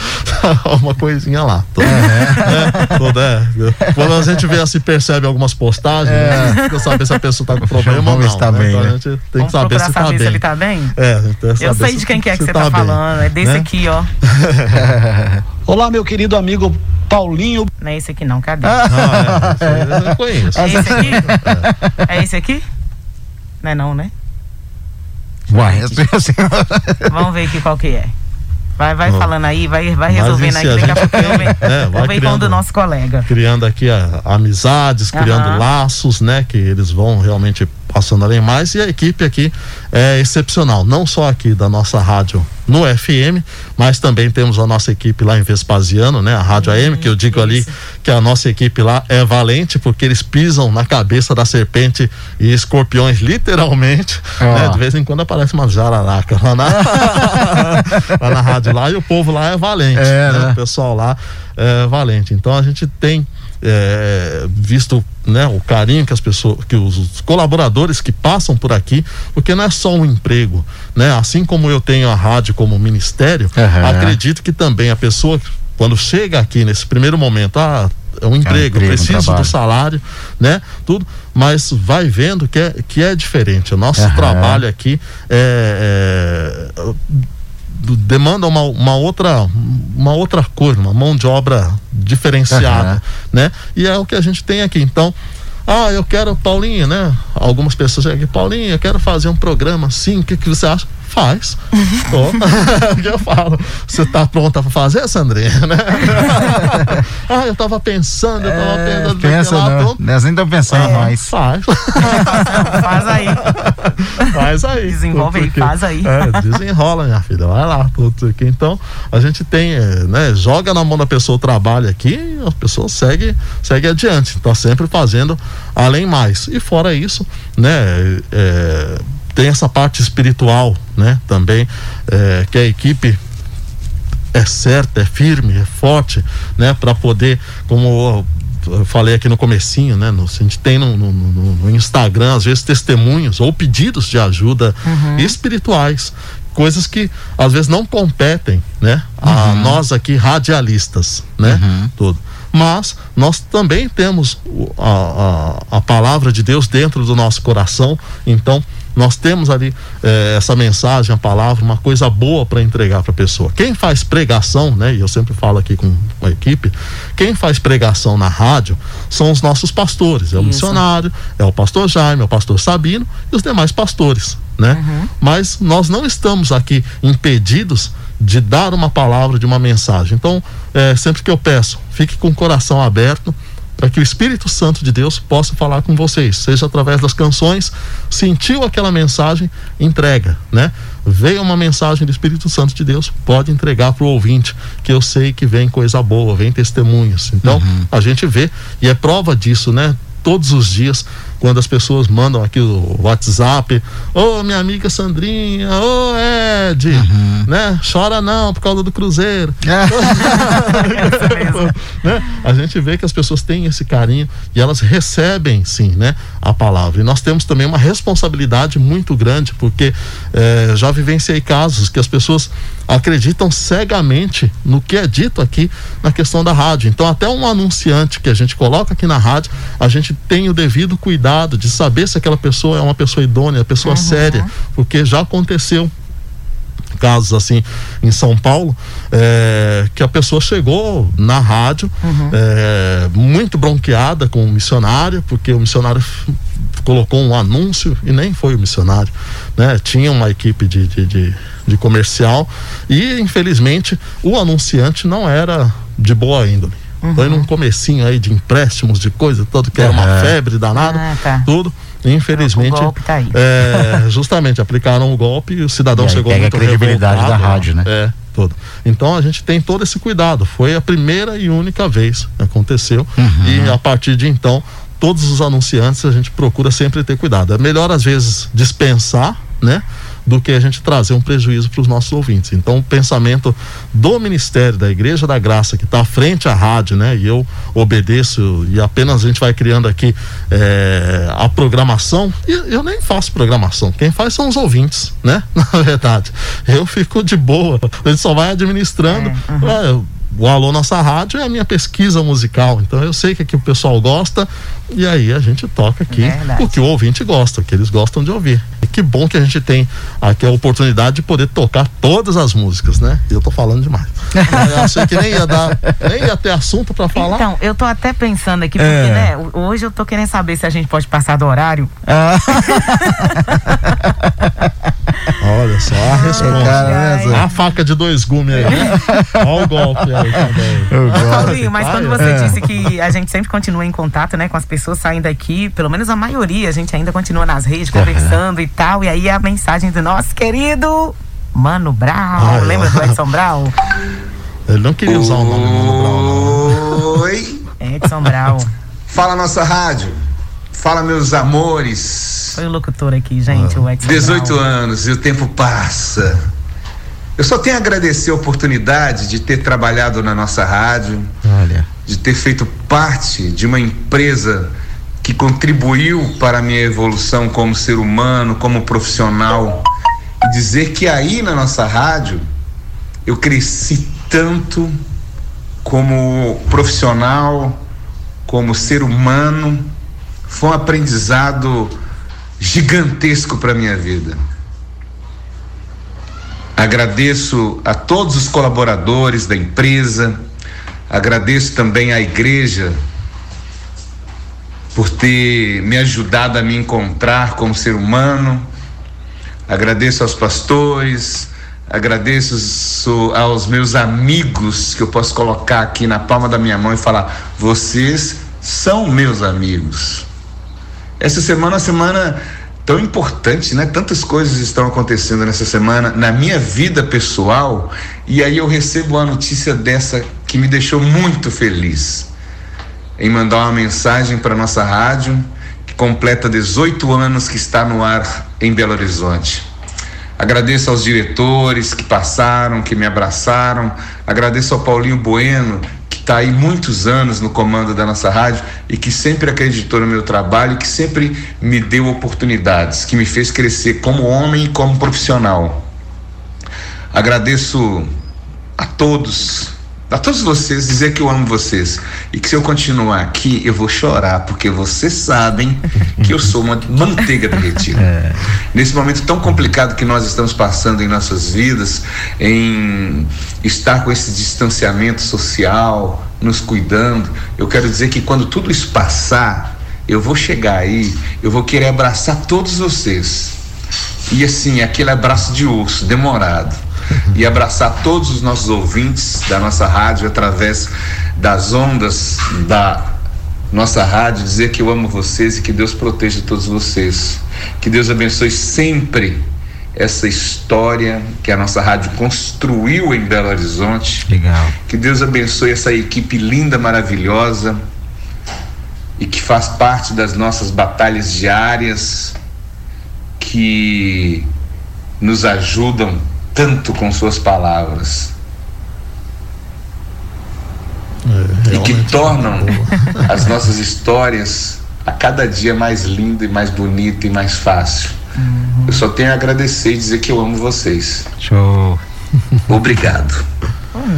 uma coisinha lá. Tô- né, tô, né, quando a gente vê assim, percebe algumas postagens, né, pra saber se a pessoa tá com problema ou não. ver se tá né, bem, então né? a gente tem Vamos que saber procurar se tá saber bem. se ele tá bem? É, a gente tem que Eu saber sei se- de quem que é que você tá, bem, falando. É desse né? aqui, ó. Olá, meu querido amigo Paulinho. Não é esse aqui não, cadê? Ah, é, esse eu conheço. É esse aqui? É esse aqui? Não é não, né? Uai, assim, Vamos ver aqui qual que é. Vai, vai falando aí, vai, vai resolvendo e aí. Daqui a gente pouco eu venho. né, vai Eu venho com o do criando- nosso colega. criando aqui a, amizades, criando Aham. laços, né? Que eles vão realmente passando além mais. E a equipe aqui é excepcional, não só aqui da nossa rádio no FM, mas também temos a nossa equipe lá em Vespasiano, né? A Rádio AM, que eu digo ali que a nossa equipe lá é valente, porque eles pisam na cabeça da serpente e escorpiões, literalmente. Ó. né? De vez em quando aparece uma jararaca lá na, lá na rádio lá, e o povo lá é valente. É, né? né? O pessoal lá é valente. Então a gente tem é, visto né, o carinho que as pessoas, que os, colaboradores que passam por aqui, porque não é só um emprego, né? Assim como eu tenho a rádio como ministério, Aham. acredito que também a pessoa quando chega aqui nesse primeiro momento, ah, é um emprego, eu emprego, um preciso trabalho. do salário, né? Tudo, mas vai vendo que é, que é diferente. O nosso Aham. trabalho aqui é, é, demanda uma, uma outra uma outra coisa, uma mão de obra diferenciada, Aham. né? E é o que a gente tem aqui. Então, ah, eu quero Paulinho, né? Algumas pessoas chegam aqui, Paulinho, eu quero fazer um programa assim, o que, que você acha? Faz. Que eu falo? Você tá pronta para fazer, Sandrinha? Né? ah, eu tava pensando, eu tava é, pensando pensa, lá, não. pronto. Nós nem estamos pensando É, mais. Faz. Faz aí. Faz aí. Desenvolve aí, faz aí. É, desenrola, minha filha. Vai lá, tudo aqui. Então, a gente tem, é, né? Joga na mão da pessoa o trabalho aqui e a pessoa segue, segue adiante. Tá sempre fazendo além mais. E fora isso, né? é, tem essa parte espiritual, né? Também, é, que a equipe é certa, é firme, é forte, né? Para poder, como eu falei aqui no comecinho, né? No, a gente tem no, no- no- Instagram, às vezes, testemunhos ou pedidos de ajuda espirituais. Coisas que às vezes não competem, né? A nós aqui, radialistas, né? Tudo. Mas nós também temos a, a, a palavra de Deus dentro do nosso coração. Então, nós temos ali eh, essa mensagem, a palavra, uma coisa boa para entregar para a pessoa. Quem faz pregação, né? E eu sempre falo aqui com a equipe, quem faz pregação na rádio são os nossos pastores. É o Isso. missionário, é o pastor Jaime, é o pastor Sabino e os demais pastores, né? Mas nós não estamos aqui impedidos de dar uma palavra, de uma mensagem. Então, eh, sempre que eu peço, fique com o coração aberto para que o Espírito Santo de Deus possa falar com vocês, seja através das canções, sentiu aquela mensagem, entrega, né? Veio uma mensagem do Espírito Santo de Deus, pode entregar para o ouvinte, que eu sei que vem coisa boa, vem testemunhos. Então, a gente vê, e é prova disso, né? todos os dias quando as pessoas mandam aqui o WhatsApp, ô oh, minha amiga Sandrinha, ô oh, Ed, uhum. né? Chora não por causa do Cruzeiro. É. né? A gente vê que as pessoas têm esse carinho e elas recebem sim, né? A palavra. E nós temos também uma responsabilidade muito grande, porque eh, já vivenciei casos que as pessoas acreditam cegamente no que é dito aqui na questão da rádio. Então, até um anunciante que a gente coloca aqui na rádio, a gente tem o devido cuidado cuidado de saber se aquela pessoa é uma pessoa idônea, pessoa uhum. séria, porque já aconteceu casos assim em São Paulo é, que a pessoa chegou na rádio uhum. é, muito bronqueada com o missionário porque o missionário colocou um anúncio e nem foi o missionário né tinha uma equipe de, de, de, de comercial e infelizmente o anunciante não era de boa índole Uhum. Foi num comecinho aí de empréstimos, de coisa, tudo que era uma febre danada, ah, tá. tudo. Infelizmente, o golpe tá aí. É, justamente aplicaram o golpe e o cidadão e chegou pega muito a credibilidade da rádio, né? É, tudo. Então a gente tem todo esse cuidado. Foi a primeira e única vez que aconteceu uhum. e a partir de então todos os anunciantes a gente procura sempre ter cuidado. É melhor às vezes dispensar, né? Do que a gente trazer um prejuízo para os nossos ouvintes. Então, o pensamento do Ministério da Igreja da Graça, que está à frente à rádio, né? E eu obedeço e apenas a gente vai criando aqui é, a programação. E eu nem faço programação, quem faz são os ouvintes, né? Na verdade, eu fico de boa, a gente só vai administrando. É, uhum. é, o Alô Nossa Rádio é a minha pesquisa musical. Então eu sei que aqui o pessoal gosta e aí a gente toca aqui Verdade. porque o ouvinte gosta, que eles gostam de ouvir. Que bom que a gente tem aqui a oportunidade de poder tocar todas as músicas, né? E eu tô falando demais. eu achei que nem ia dar, nem ia ter assunto para falar. Então, eu tô até pensando aqui, porque, é. né, hoje eu tô querendo saber se a gente pode passar do horário. Ah. Olha só a resposta. a faca de dois gumes aí. Olha o golpe aí também. mas quando você é. disse que a gente sempre continua em contato, né, com as pessoas saindo daqui, pelo menos a maioria, a gente ainda continua nas redes conversando uhum. e tal, e aí a mensagem do nosso querido Mano Brown, ah, lembra do Edson Brown? Ele não queria usar o nome Mano Brown, não. Oi. Edson Brown. Fala nossa rádio. Fala, meus amores. Foi o locutor aqui, gente, ah. o Edson 18 Brown. anos e o tempo passa. Eu só tenho a agradecer a oportunidade de ter trabalhado na nossa rádio, Olha. de ter feito parte de uma empresa que contribuiu para a minha evolução como ser humano, como profissional. E dizer que aí na nossa rádio eu cresci tanto como profissional, como ser humano foi um aprendizado gigantesco para minha vida. Agradeço a todos os colaboradores da empresa, agradeço também à igreja por ter me ajudado a me encontrar como ser humano. Agradeço aos pastores, agradeço aos meus amigos que eu posso colocar aqui na palma da minha mão e falar: vocês são meus amigos. Essa semana é uma semana tão importante, né? Tantas coisas estão acontecendo nessa semana na minha vida pessoal e aí eu recebo uma notícia dessa que me deixou muito feliz em mandar uma mensagem para nossa rádio que completa 18 anos que está no ar em Belo Horizonte. Agradeço aos diretores que passaram, que me abraçaram. Agradeço ao Paulinho Bueno, está aí muitos anos no comando da nossa rádio e que sempre acreditou no meu trabalho que sempre me deu oportunidades, que me fez crescer como homem e como profissional. Agradeço a todos a todos vocês dizer que eu amo vocês e que se eu continuar aqui eu vou chorar porque vocês sabem que eu sou uma manteiga derretida. É. Nesse momento tão complicado que nós estamos passando em nossas vidas, em estar com esse distanciamento social, nos cuidando, eu quero dizer que quando tudo isso passar, eu vou chegar aí, eu vou querer abraçar todos vocês. E assim, aquele abraço de urso, demorado e abraçar todos os nossos ouvintes da nossa rádio através das ondas da nossa rádio, dizer que eu amo vocês e que Deus proteja todos vocês. Que Deus abençoe sempre essa história que a nossa rádio construiu em Belo Horizonte. Legal. Que Deus abençoe essa equipe linda, maravilhosa. e que faz parte das nossas batalhas diárias, que nos ajudam tanto com suas palavras. É, e que tornam as nossas histórias a cada dia mais linda e mais bonita e mais fácil. Uhum. Eu só tenho a agradecer e dizer que eu amo vocês. Show. Obrigado.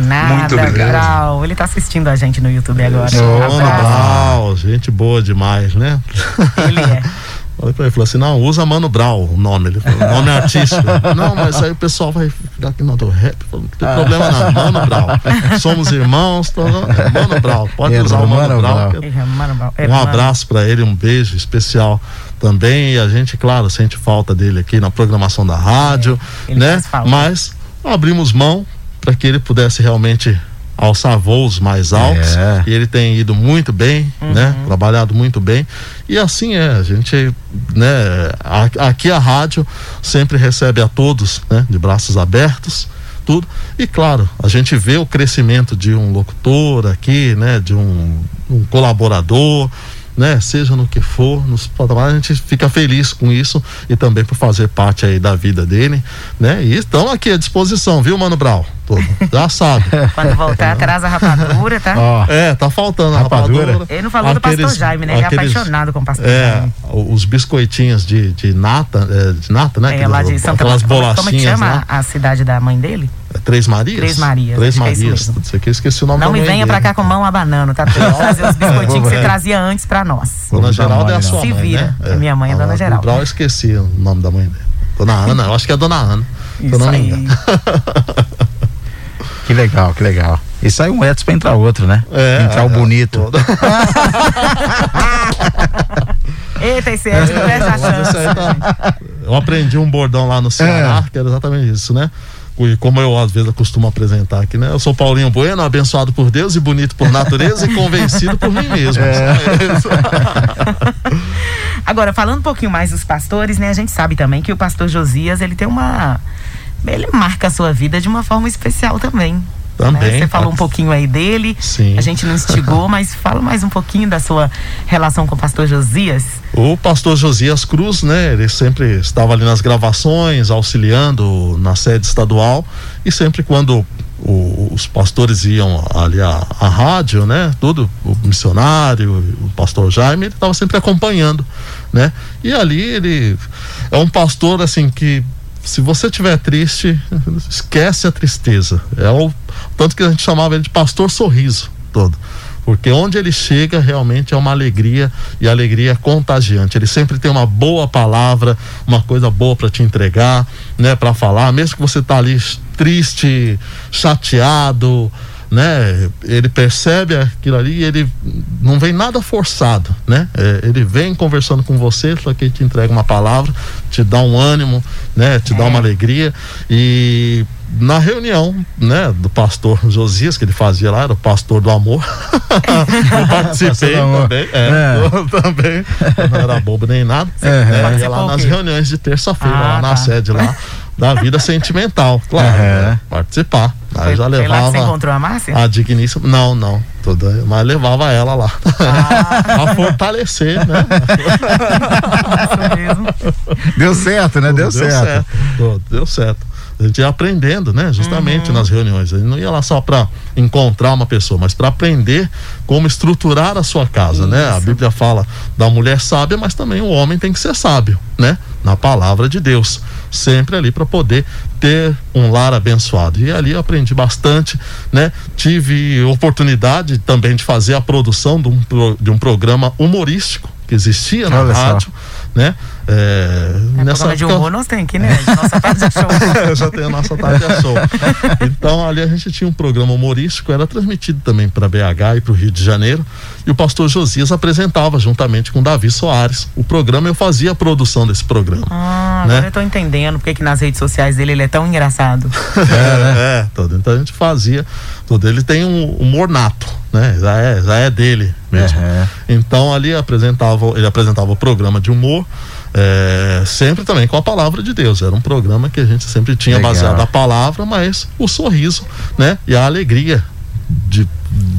Nada, Muito obrigado. Brau. Ele tá assistindo a gente no YouTube agora. Ô, Brau, gente boa demais, né? Ele é. Falei pra ele, falou assim, não, usa Mano Brau o nome. Ele falou, nome é artístico. não, mas aí o pessoal vai ficar aqui no do rap. Falou, não tem problema não, Mano Brau. Somos irmãos, tô, Mano Brau. Pode é, usar o Mano, Mano. É, um abraço para ele, um beijo especial também. E a gente, claro, sente falta dele aqui na programação da rádio, é, né? Mas abrimos mão para que ele pudesse realmente alçar voos mais altos é. e ele tem ido muito bem, uhum. né? Trabalhado muito bem e assim é, a gente, né? Aqui a rádio sempre recebe a todos, né? De braços abertos, tudo e claro, a gente vê o crescimento de um locutor aqui, né? De um, um colaborador, né? Seja no que for, nos a gente fica feliz com isso e também por fazer parte aí da vida dele, né? E estão aqui à disposição, viu, Mano Brau? Todo, já sabe. Quando voltar, traz a rapadura, tá? Oh, é, tá faltando a rapadura. rapadura. Ele não falou aqueles, do pastor Jaime, né? Ele aqueles, é apaixonado com o pastor é, Jaime. Os biscoitinhos de, de nata, é, de nata, né? É, lá de Santa Aquelas bolachinhas. Como é que chama né? a cidade da mãe dele? É Três Marias? Três Marias. Três é Marias. É isso aqui, esqueci o nome Não me venha pra cá com mão a banana, tá? trazer os biscoitinhos que você trazia antes pra nós. Dona Geralda é a sua Se mãe, vira, né? minha mãe é Dona Geralda. Eu esqueci o nome da mãe dele. Dona Ana, eu acho que é Dona Ana. Isso aí. Que legal, que legal. E sai um Edson pra entrar outro, né? É, entrar o é, bonito. Eita, esse Edson não presta chance. Tá... Eu aprendi um bordão lá no Ceará, é. que era exatamente isso, né? Como eu às vezes costumo apresentar aqui, né? Eu sou Paulinho Bueno, abençoado por Deus e bonito por natureza e convencido por mim mesmo. É. Agora, falando um pouquinho mais dos pastores, né? A gente sabe também que o pastor Josias, ele tem uma ele marca a sua vida de uma forma especial também. Também. Né? Você falou um pouquinho aí dele. Sim. A gente não instigou, mas fala mais um pouquinho da sua relação com o pastor Josias. O pastor Josias Cruz, né? Ele sempre estava ali nas gravações, auxiliando na sede estadual e sempre quando o, os pastores iam ali à, à rádio, né? Tudo, o missionário, o pastor Jaime, ele estava sempre acompanhando, né? E ali ele é um pastor assim que se você estiver triste, esquece a tristeza. É o tanto que a gente chamava ele de pastor sorriso todo. Porque onde ele chega realmente é uma alegria e alegria é contagiante. Ele sempre tem uma boa palavra, uma coisa boa para te entregar, né, para falar, mesmo que você tá ali triste, chateado, né? Ele percebe aquilo ali e ele não vem nada forçado, né? É, ele vem conversando com você, só que ele te entrega uma palavra, te dá um ânimo, né? Te é. dá uma alegria e na reunião, né, do pastor Josias, que ele fazia lá, era o pastor do amor. eu participei também, é, é. Eu, também. Não era bobo nem nada. É, né, ia lá nas reuniões de terça-feira, ah, lá na tá. sede lá da vida sentimental, claro. Né, participar. Aí já levava. Lá que você encontrou a Márcia? A digníssima. Não, não. Toda, mas levava ela lá. Ah. a fortalecer, né? deu certo, né? Deu, deu certo. certo. Deu certo a gente ia aprendendo, né? Justamente uhum. nas reuniões. A gente não ia lá só para encontrar uma pessoa, mas para aprender como estruturar a sua casa, Isso. né? A Bíblia fala da mulher sábia, mas também o homem tem que ser sábio, né? Na palavra de Deus. Sempre ali para poder ter um lar abençoado. E ali eu aprendi bastante, né? Tive oportunidade também de fazer a produção de um, de um programa humorístico que existia na Olha rádio. Só né? É, é nessa época... de humor nós aqui, né? Nossa tarde é show. Já tem a nossa tarde é show. Então ali a gente tinha um programa humorístico, era transmitido também para BH e para o Rio de Janeiro. E o pastor Josias apresentava juntamente com Davi Soares o programa. Eu fazia a produção desse programa. Ah, né? agora eu tô entendendo porque que nas redes sociais dele ele é tão engraçado. é, né? é, todo. Então a gente fazia tudo. Ele tem um humor nato, né? Já é, já é dele mesmo. Uhum. Então ali apresentava, ele apresentava o programa de humor. É, sempre também com a palavra de Deus. Era um programa que a gente sempre tinha Legal. baseado a palavra, mas o sorriso, né? E a alegria de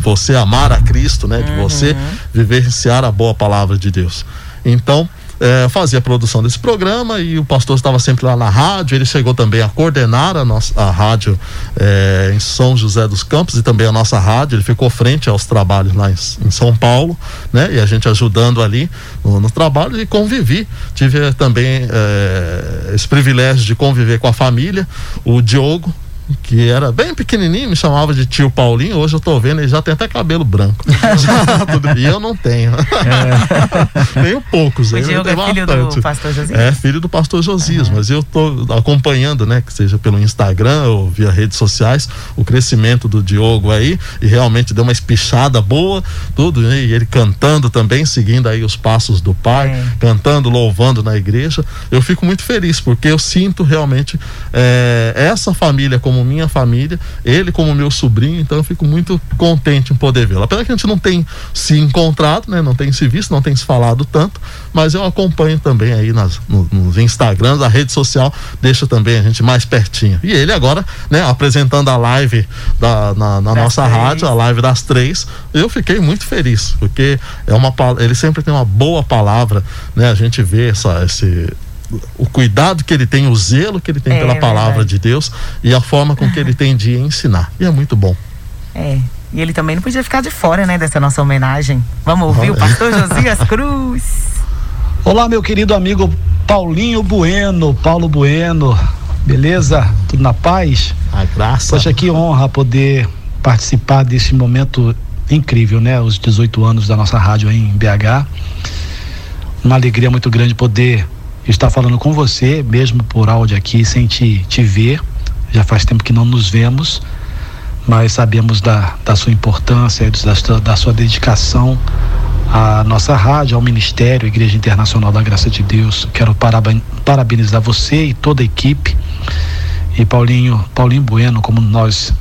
você amar a Cristo, né? De uhum. você vivenciar a boa palavra de Deus. Então, é, fazia a produção desse programa e o pastor estava sempre lá na rádio. Ele chegou também a coordenar a nossa a rádio é, em São José dos Campos e também a nossa rádio. Ele ficou frente aos trabalhos lá em, em São Paulo, né? E a gente ajudando ali no, no trabalho e convivi. Tive também é, esse privilégio de conviver com a família. O Diogo, que era bem pequenininho, me chamava de tio Paulinho. Hoje eu tô vendo, ele já tem até cabelo branco. e eu não tenho. É. tenho poucos. O Diogo é filho bastante. do pastor Josias? É, filho do pastor Josias, uhum. mas eu tô acompanhando, né, que seja pelo Instagram ou via redes sociais, o crescimento do Diogo aí, e realmente deu uma espichada boa, tudo, né, e ele cantando também, seguindo aí os passos do pai, é. cantando, louvando na igreja. Eu fico muito feliz, porque eu sinto realmente é, essa família como como minha família, ele como meu sobrinho, então eu fico muito contente em poder vê-lo. Apesar que a gente não tem se encontrado, né? Não tem se visto, não tem se falado tanto, mas eu acompanho também aí nas, no, nos Instagrams, a rede social deixa também a gente mais pertinho. E ele agora, né, apresentando a live da, na, na nossa três. rádio, a live das três, eu fiquei muito feliz, porque é uma ele sempre tem uma boa palavra, né? A gente vê essa, esse, o cuidado que ele tem, o zelo que ele tem é, pela palavra verdade. de Deus e a forma com que ele tem de ensinar. E é muito bom. É. E ele também não podia ficar de fora, né, dessa nossa homenagem. Vamos ouvir o pastor Josias Cruz. Olá, meu querido amigo Paulinho Bueno, Paulo Bueno. Beleza? Tudo na paz? A graça. Poxa, que honra poder participar desse momento incrível, né? Os 18 anos da nossa rádio aí em BH. Uma alegria muito grande poder estar falando com você, mesmo por áudio aqui, sem te, te ver. Já faz tempo que não nos vemos, mas sabemos da, da sua importância, da, da sua dedicação à nossa rádio, ao Ministério, Igreja Internacional da Graça de Deus. Quero parabenizar você e toda a equipe. E Paulinho, Paulinho Bueno, como nós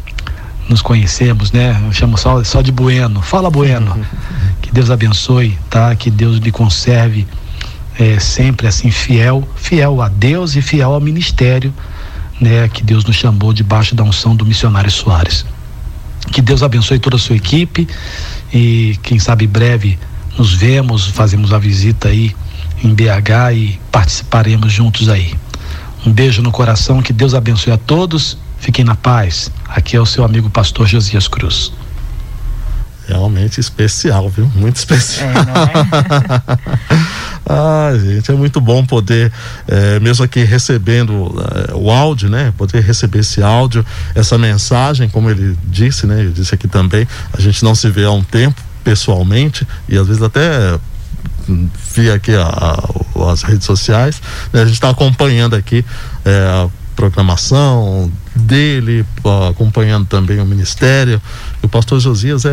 nos conhecemos, né? Eu chamo só, só de Bueno. Fala, Bueno. Que Deus abençoe, tá? Que Deus lhe conserve é, sempre assim fiel, fiel a Deus e fiel ao ministério, né, que Deus nos chamou debaixo da unção do missionário Soares. Que Deus abençoe toda a sua equipe e quem sabe breve nos vemos, fazemos a visita aí em BH e participaremos juntos aí. Um beijo no coração, que Deus abençoe a todos. Fiquem na paz. Aqui é o seu amigo pastor Josias Cruz realmente especial, viu? Muito especial. É, ah, gente, é muito bom poder, é, mesmo aqui recebendo é, o áudio, né? Poder receber esse áudio, essa mensagem, como ele disse, né? Eu disse aqui também, a gente não se vê há um tempo pessoalmente e às vezes até hum, via aqui a, a, as redes sociais, né? a gente está acompanhando aqui é, programação dele, acompanhando também o ministério. O pastor Josias é,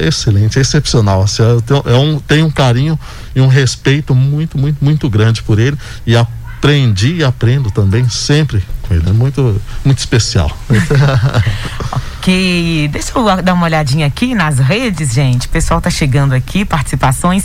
é excelente, é excepcional. Assim, é um, tem um carinho e um respeito muito, muito, muito grande por ele e aprendi e aprendo também sempre com ele. É muito, muito especial. ok, deixa eu dar uma olhadinha aqui nas redes, gente. O pessoal tá chegando aqui, participações.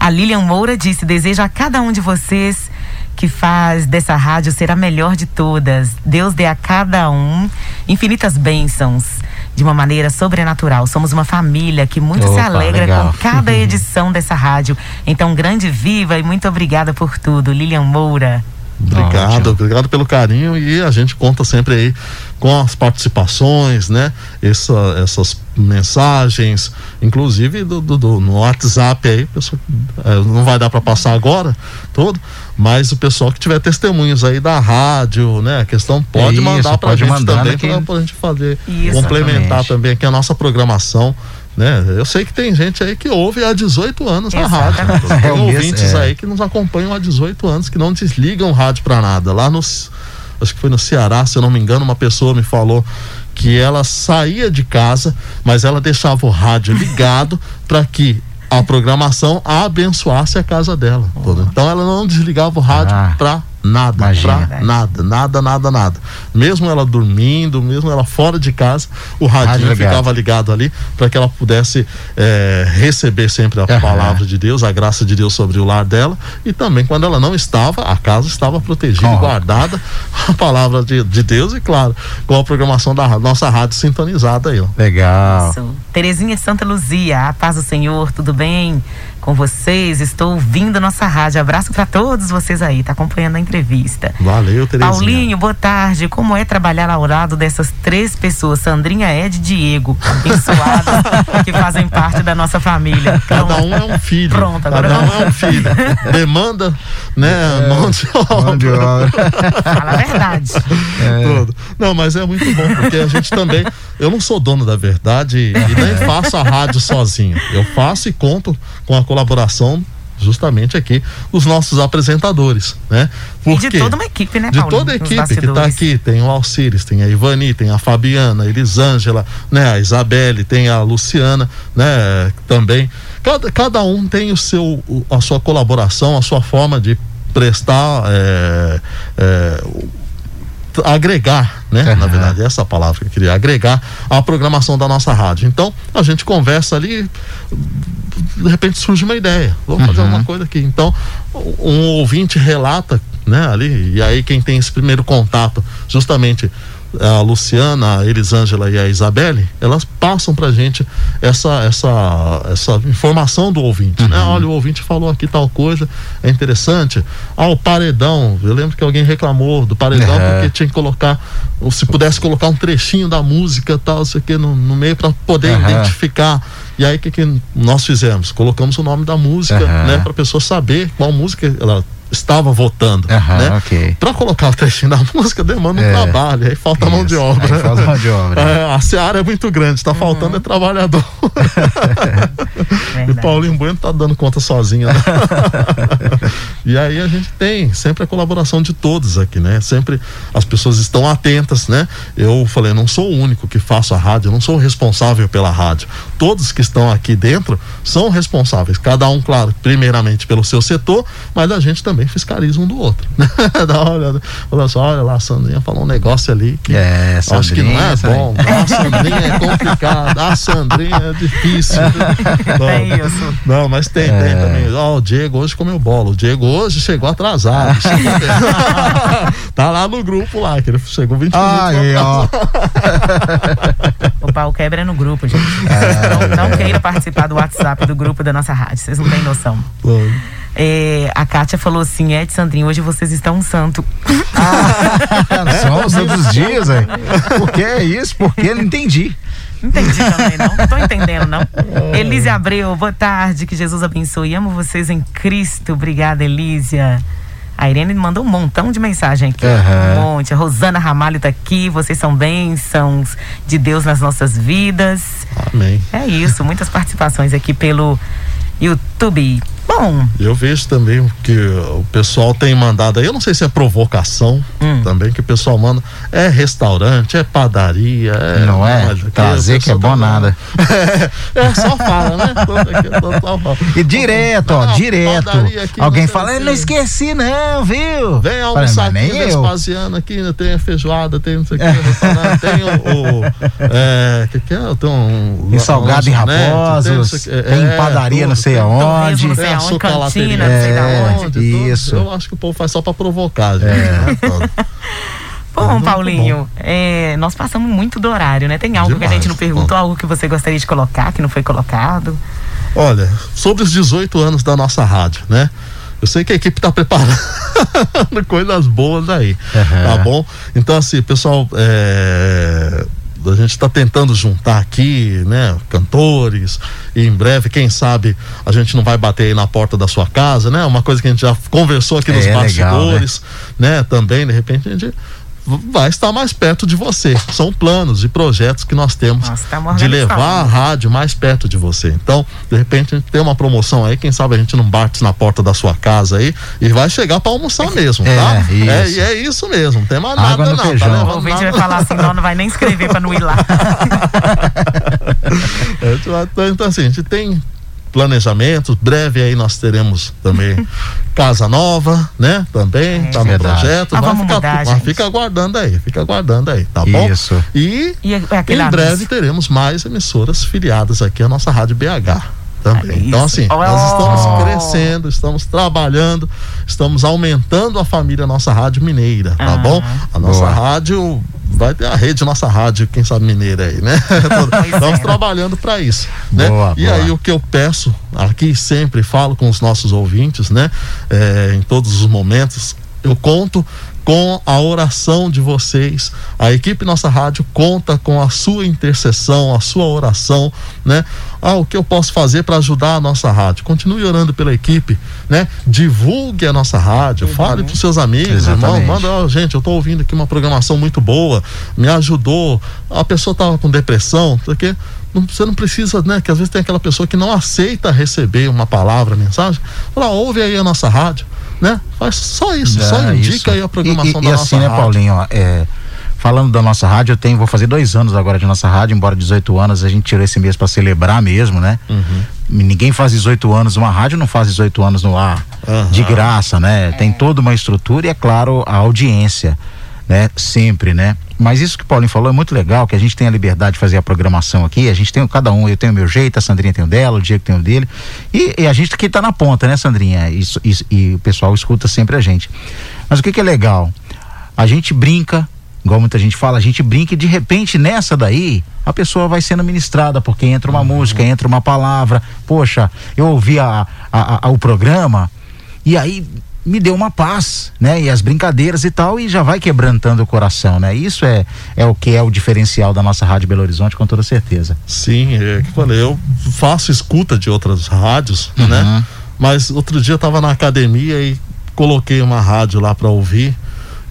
A Lilian Moura disse: desejo a cada um de vocês que faz dessa rádio ser a melhor de todas. Deus dê a cada um infinitas bênçãos de uma maneira sobrenatural. Somos uma família que muito Opa, se alegra legal. com cada edição dessa rádio. Então, grande viva e muito obrigada por tudo, Lilian Moura. Obrigado, Ótimo. obrigado pelo carinho e a gente conta sempre aí com as participações, né? Essa, essas mensagens, inclusive do, do, do, no WhatsApp aí, pessoal, é, não vai dar para passar agora todo, mas o pessoal que tiver testemunhos aí da rádio, né? A questão pode é mandar para a gente mandar, também né, para a gente fazer, Isso, complementar exatamente. também aqui a nossa programação né? Eu sei que tem gente aí que ouve há 18 anos a rádio. Tem é ouvintes é. aí que nos acompanham há 18 anos, que não desligam o rádio para nada. Lá no acho que foi no Ceará, se eu não me engano, uma pessoa me falou que ela saía de casa, mas ela deixava o rádio ligado para que a programação abençoasse a casa dela. Então ela não desligava o rádio ah. para nada, Imagina. pra nada, nada, nada, nada. Mesmo ela dormindo, mesmo ela fora de casa, o radinho Rádio ficava ligado ali para que ela pudesse eh, receber sempre a Aham. palavra de Deus, a graça de Deus sobre o lar dela e também quando ela não estava, a casa estava protegida, Com- guardada, a palavra de, de Deus e claro, com a programação da nossa rádio sintonizada aí, ó. Legal. Isso. Terezinha Santa Luzia, a paz do Senhor, tudo bem com vocês? Estou ouvindo a nossa rádio. Abraço para todos vocês aí, tá acompanhando a entrevista. Valeu, Terezinha. Paulinho, boa tarde. Como é trabalhar ao lado dessas três pessoas, Sandrinha, Ed e Diego, abençoadas, que fazem parte da nossa família? Cada um é um filho. Pronto, agora Cada um é um filho. Demanda, né, mão de obra. Mão de obra. Fala a verdade. Tudo. Não, mas é muito bom, porque a gente também. Eu não sou dono da verdade e nem faço a rádio sozinho. Eu faço e conto com a colaboração justamente aqui dos nossos apresentadores, né? E Por de toda uma equipe, né, De Paulinho? toda a equipe que está aqui, tem o Alcides, tem a Ivani, tem a Fabiana, a Elisângela, né, a Isabelle, tem a Luciana, né, também. Cada, cada um tem o seu, a sua colaboração, a sua forma de prestar, é, é, agregar, né, na Aham. verdade, essa é a palavra que eu queria, agregar a programação da nossa rádio. Então, a gente conversa ali, de repente surge uma ideia, vamos fazer Uhum. uma coisa aqui. Então, um ouvinte relata, né, ali, e aí quem tem esse primeiro contato, justamente a Luciana, a Elisângela e a Isabelle, elas passam pra gente essa essa essa informação do ouvinte, né? Olha, o ouvinte falou aqui tal coisa, é interessante. Ah, o paredão, eu lembro que alguém reclamou do paredão É. porque tinha que colocar, ou se pudesse colocar um trechinho da música tal, não sei o que, no, no meio para poder Aham. identificar. E aí o que, que nós fizemos? Colocamos o nome da música, Aham. né, para pessoa saber qual música ela estava votando, Aham, né? ok. Para colocar o trechinho da música demanda um É. trabalho, aí falta mão de Isso, obra. aí falta mão de obra. É, a seara é muito grande, está faltando é trabalhador. E. Paulinho Bueno tá dando conta sozinho. Né? e aí a gente tem sempre a colaboração de todos aqui, né? Sempre as pessoas estão atentas, né? Eu falei, não sou o único que faço a rádio, não sou o responsável pela rádio. Todos que estão aqui dentro são responsáveis, cada um, claro, primeiramente pelo seu setor, mas a gente também fiscaliza um do outro. Dá uma olhada, fala assim, olha lá, a Sandrinha falou um negócio ali que É, acho que não é Sandrinha, bom. A Sandrinha é complicado, a Sandrinha é difícil. Não, isso. não, mas tem, tem É. também. Ó, o Diego hoje comeu bola. O Diego hoje chegou atrasado. Chegou- tá lá no grupo lá, que ele chegou 20 Aí, minutos ó. O pau quebra é no grupo, gente. É. Não, não queira participar do WhatsApp do grupo da nossa rádio, vocês não têm noção. É, a Kátia falou assim: Ed Sandrinho, hoje vocês estão um santo. Somos todos os dias, velho. Por que é isso? Por que? Não entendi. Entendi também, não? Não tô entendendo, não. Elise Abreu, boa tarde, que Jesus abençoe. Amo vocês em Cristo. Obrigada, Elísia. A Irene mandou um montão de mensagem aqui. Aham. Um monte. A Rosana Ramalho tá aqui. Vocês são bênçãos de Deus nas nossas vidas. Amém. É isso, muitas participações aqui pelo YouTube. Bom, Eu vejo também que o pessoal tem mandado aí, eu não sei se é provocação Hum. também, que o pessoal manda. É restaurante, é padaria, é. Não é? Trazer o que é pessoal bom tá- nada. É, é, só fala, né? E direto, ó, Não, direto. Alguém fala, o "Eu quê." não esqueci não, viu? Vem Falei, almoçar "Mas nem aqui. Vespasiano aqui, né? tem a feijoada, tem não sei o que, restaurante, tem o. o é, que que é? Tem um. Tem salgado em lanchonete, Raposos, tem tem padaria não sei tem- aonde. não sei Tem a aonde, chocolateria, cantina, não sei da É, onde. tudo. isso. Eu acho que o povo faz só pra provocar, gente. É. Bom, muito Paulinho, é, nós passamos muito do horário, né? Tem algo que a Demais. gente não perguntou, algo que você gostaria de colocar, que não foi colocado? Olha, sobre os 18 anos da nossa rádio, né? Eu sei que a equipe tá preparando coisas boas aí, Aham. tá bom? Então, assim, pessoal, é, a gente está tentando juntar aqui, né, cantores, e em breve, quem sabe, a gente não vai bater aí na porta da sua casa, né? Uma coisa que a gente já conversou aqui É, nos legal, bastidores, né? Também, de repente, a gente vai estar mais perto de você. São planos e projetos que nós temos Nós estamos de levar a rádio mais perto de você. Então, de repente, a gente tem uma promoção aí, quem sabe a gente não bate na porta da sua casa aí e vai chegar para almoçar mesmo, É, tá? isso. É, e é isso mesmo, não tem mais Água nada no não, feijão. tá O levando ouvinte nada. vai falar assim, não, não vai nem escrever pra não ir lá. É, então, então, assim, a gente tem planejamentos. Breve aí nós teremos também casa nova, né? Também, é, tá no verdade. projeto. Ah, vai ficar, mudar, fica aguardando aí, fica aguardando aí, tá bom? Isso. E, e em breve teremos mais emissoras filiadas aqui à nossa Rádio BH também. É então, assim, oh. nós estamos crescendo, estamos trabalhando, estamos aumentando a família Nossa Rádio Mineira, tá ah. bom? A nossa Boa. rádio vai ter a rede nossa rádio, quem sabe mineira aí, né? Estamos trabalhando para isso, né? Boa, e boa. aí o que eu peço aqui sempre falo com os nossos ouvintes, né? É, em todos os momentos, eu conto com a oração de vocês. A equipe Nossa Rádio conta com a sua intercessão, a sua oração, né? Ah, o que eu posso fazer para ajudar a nossa rádio? Continue orando pela equipe, né? Divulgue a nossa rádio, uhum. fale para seus amigos, irmão, manda, oh, gente, eu estou ouvindo aqui uma programação muito boa, me ajudou. A pessoa estava com depressão, porque você não precisa, né? Que às vezes tem aquela pessoa que não aceita receber uma palavra, mensagem. Fala, ouve aí a nossa rádio né? Faz só isso, só indica isso. aí a programação e, e, da e assim, né, Paulinho, é, falando da nossa rádio, eu tenho, vou fazer dois anos agora de nossa rádio, embora 18 anos a gente tirou esse mês para celebrar mesmo, né? Uhum. Ninguém faz 18 anos, uma rádio não faz 18 anos no ar uhum. de graça, né? É. Tem toda uma estrutura e é claro a audiência, né? Sempre, né? Mas isso que o Paulinho falou é muito legal, que a gente tem a liberdade de fazer a programação aqui, a gente tem cada um, eu tenho o meu jeito, a Sandrinha tem o dela, o Diego tem o dele, e, e a gente aqui está na ponta, né, Sandrinha? Isso, isso, e o pessoal escuta sempre a gente. Mas o que, que é legal? A gente brinca, igual muita gente fala, a gente brinca e de repente nessa daí a pessoa vai sendo ministrada, porque entra uma uhum. música, entra uma palavra. Poxa, eu ouvi a, a, a, o programa e aí me deu uma paz, né? E as brincadeiras e tal, e já vai quebrantando o coração, né? Isso é, é o que é o diferencial da nossa Rádio Belo Horizonte, com toda certeza. Sim, é que falei, eu faço escuta de outras rádios, uhum. né? Mas outro dia eu tava na academia e coloquei uma rádio lá para ouvir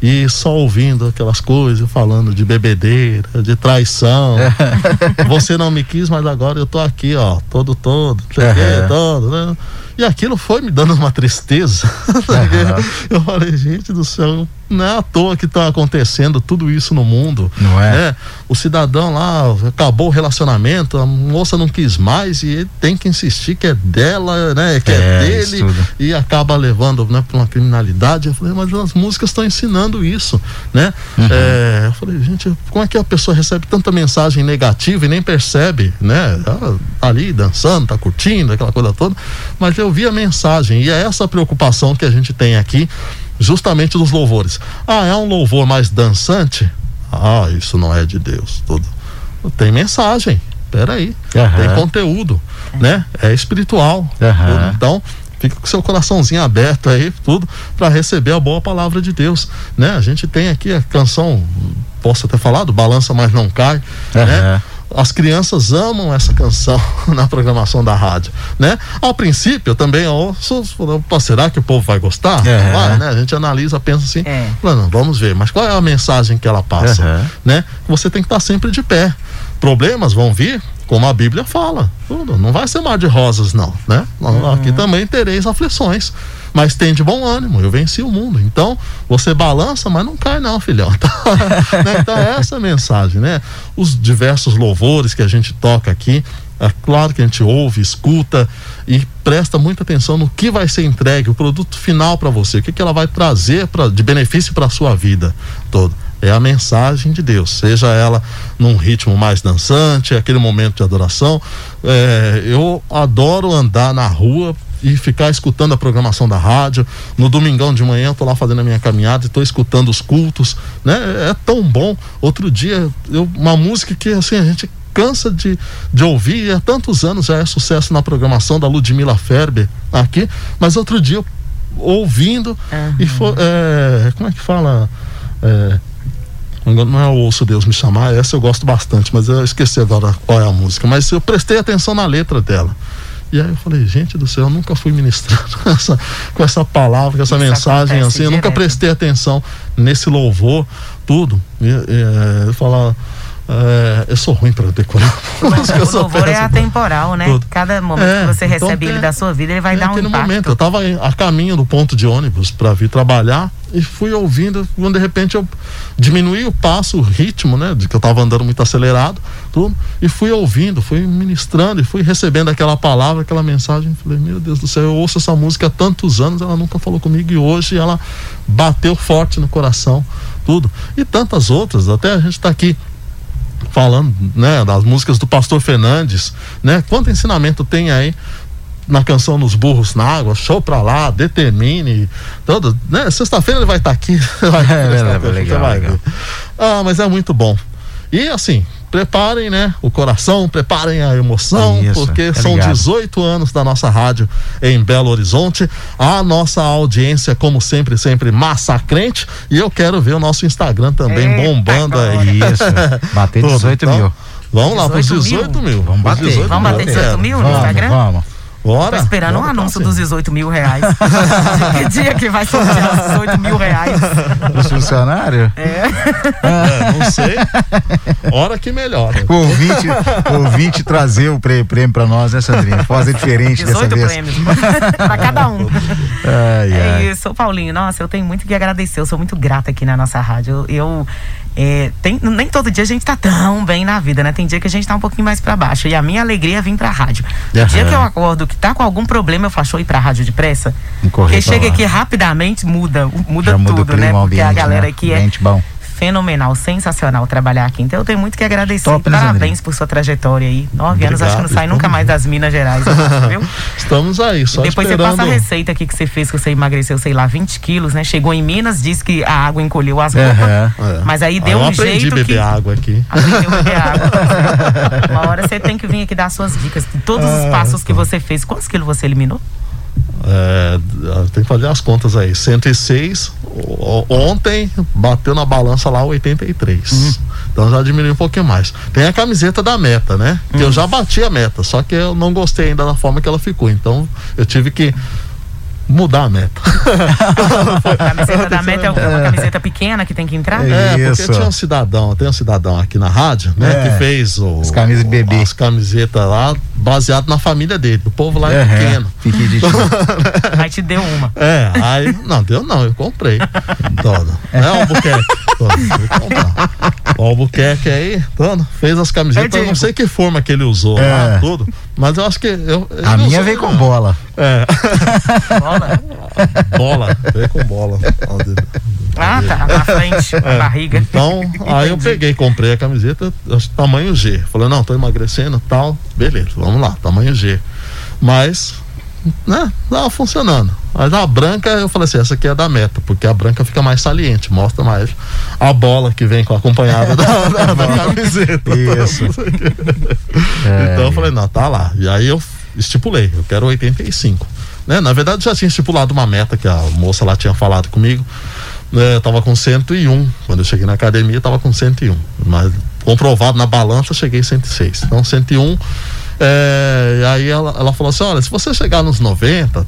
e só ouvindo aquelas coisas, falando de bebedeira, de traição. Você não me quis, mas agora eu tô aqui, ó, todo, todo, uhum. todo, né? E aquilo foi me dando uma tristeza. Uhum. eu falei, gente do céu, não é à toa que está acontecendo tudo isso no mundo. Não é? Né? O cidadão lá acabou o relacionamento, a moça não quis mais e ele tem que insistir que é dela, né? Que é, é dele e acaba levando né, para uma criminalidade. Eu falei, mas as músicas estão ensinando isso, né? Uhum. É, eu falei, gente, como é que a pessoa recebe tanta mensagem negativa e nem percebe, né? Ela tá ali dançando, tá curtindo, aquela coisa toda, mas eu vi a mensagem e é essa preocupação que a gente tem aqui justamente dos louvores. Ah, é um louvor mais dançante? Ah, isso não é de Deus. Tudo. Tem mensagem. Peraí. Uhum. Tem conteúdo, né? É espiritual. Uhum. Então, fica com seu coraçãozinho aberto aí, tudo, para receber a boa palavra de Deus, né? A gente tem aqui a canção, posso ter falado, Balança Mas Não Cai, uhum. né? As crianças amam essa canção na programação da rádio, né? Ao princípio, eu também ouço, será que o povo vai gostar? É. Vai, né? A gente analisa, pensa assim, é. não, vamos ver, mas qual é a mensagem que ela passa, uhum. né? Você tem que estar sempre de pé. Problemas vão vir, como a Bíblia fala, tudo, não vai ser mar de rosas não, né? Uhum. Aqui também tereis aflições mas tem de bom ânimo, eu venci o mundo. Então, você balança, mas não cai não, filhão. né? Então, é essa mensagem, né? Os diversos louvores que a gente toca aqui, é claro que a gente ouve, escuta e presta muita atenção no que vai ser entregue, o produto final para você, o que, que ela vai trazer pra, de benefício para sua vida toda. É a mensagem de Deus, seja ela num ritmo mais dançante, aquele momento de adoração. É, eu adoro andar na rua e ficar escutando a programação da rádio. No domingão de manhã eu tô lá fazendo a minha caminhada e tô escutando os cultos, né? É tão bom. Outro dia, eu, uma música que assim a gente cansa de, de ouvir, e há tantos anos já é sucesso na programação da Ludmila Ferber aqui, mas outro dia eu, ouvindo uhum. e foi, é, como é que fala? É, não é o Ouço Deus Me Chamar, essa eu gosto bastante, mas eu esqueci agora qual é a música, mas eu prestei atenção na letra dela. E aí eu falei, gente do céu, eu nunca fui ministrado com essa, com essa palavra, com essa Isso mensagem assim, direto. eu nunca prestei atenção nesse louvor, tudo. E, e, falar, É, eu sou ruim para decorar. O louvor é atemporal, né? Tudo. Cada momento é, que você então recebe ele da sua vida, ele vai dar um impacto. momento, eu estava a caminho do ponto de ônibus para vir trabalhar e fui ouvindo, quando de repente eu diminuí o passo, o ritmo, né? De que eu estava andando muito acelerado, tudo, e fui ouvindo, fui ministrando e fui recebendo aquela palavra, aquela mensagem. Falei, meu Deus do céu, eu ouço essa música há tantos anos, ela nunca falou comigo e hoje ela bateu forte no coração, tudo. E tantas outras, até a gente está aqui falando, né, das músicas do Pastor Fernandes, né? Quanto ensinamento tem aí na canção Nos Burros na Água, show pra lá, determine, todo, né? Sexta-feira ele vai estar tá aqui. Vai, é, é, legal, vai legal. Ah, mas é muito bom. E assim, preparem, né, o coração, preparem a emoção, Isso, porque é são ligado. 18 anos da nossa rádio em Belo Horizonte. A nossa audiência, como sempre, sempre massacrente. E eu quero ver o nosso Instagram também Eita bombando aí. Isso, bater 18 então, mil. Vamos lá, para os 18 mil. Vamos bater. 18 vamos bater 18 mil no Instagram? Vamos. Bora. Tô esperando um anúncio dos 18 mil reais. que dia que vai sortear os 18 mil reais? Os funcionários? É. é. Não sei. Hora que melhora. O ouvinte, o ouvinte trazer o prêmio pra nós, né, Sandrinha? Fazer diferente dessa vez. 18 prêmios. pra cada um. Ai, é isso, Paulinho. Nossa, eu tenho muito que agradecer. Eu sou muito grata aqui na nossa rádio. Eu, eu é, tem, nem todo dia a gente tá tão bem na vida, né? Tem dia que a gente tá um pouquinho mais para baixo. E a minha alegria é vir pra rádio. Uhum. O dia que eu acordo que tá com algum problema, eu faço ir pra rádio depressa. Porque chega aqui rapidamente, muda, muda Já tudo, muda né? Porque a galera né? aqui é. Bom fenomenal, sensacional trabalhar aqui. Então eu tenho muito que agradecer. Top, né, Parabéns por sua trajetória aí. Nove Obrigado, anos, acho que não sai nunca mais das Minas Gerais, viu? Estamos aí, só Depois esperando... você passa a receita aqui que você fez, que você emagreceu, sei lá, 20 quilos, né? Chegou em Minas, disse que a água encolheu as roupas. É, é. Mas aí deu um jeito beber que... água aqui. Aprendeu a beber água. Uma hora você tem que vir aqui dar suas dicas. Todos os ah, passos que tá. você fez, quantos quilos você eliminou? É, tem que fazer as contas aí. 106. Ontem bateu na balança lá 83. Uhum. Então já diminuiu um pouquinho mais. Tem a camiseta da meta, né? Que uhum. eu já bati a meta, só que eu não gostei ainda da forma que ela ficou. Então eu tive que mudar a meta. a camiseta da meta é uma camiseta pequena que tem que entrar? É, é porque tinha um cidadão, tem um cidadão aqui na rádio, né, é. que fez o, as camisas bebê. as camisetas lá, baseado na família dele. O povo lá é, é pequeno. Fiquei de Aí te deu uma. É, aí, não, deu não, eu comprei. Toda. É o Albuquerque. O Albuquerque aí, todo, fez as camisetas, eu não sei que forma que ele usou é. lá, tudo. Mas eu acho que. Eu, a minha veio com bola. É. Bola? bola, veio com bola. Ah, tá, na frente, na é. barriga. Então, aí eu peguei, comprei a camiseta, tamanho G. Falei, não, tô emagrecendo tal. Beleza, vamos lá, tamanho G. Mas, né, tava funcionando. Mas a branca, eu falei assim, essa aqui é da meta, porque a branca fica mais saliente, mostra mais a bola que vem com acompanhada da, da, da camiseta. Isso. então eu falei, não, tá lá. E aí eu estipulei, eu quero 85. Né? Na verdade, já tinha estipulado uma meta que a moça lá tinha falado comigo. Né? Eu tava com 101. Quando eu cheguei na academia, eu tava com 101. Mas comprovado na balança, cheguei 106. Então, 101. É, e aí ela, ela falou assim: olha, se você chegar nos 90,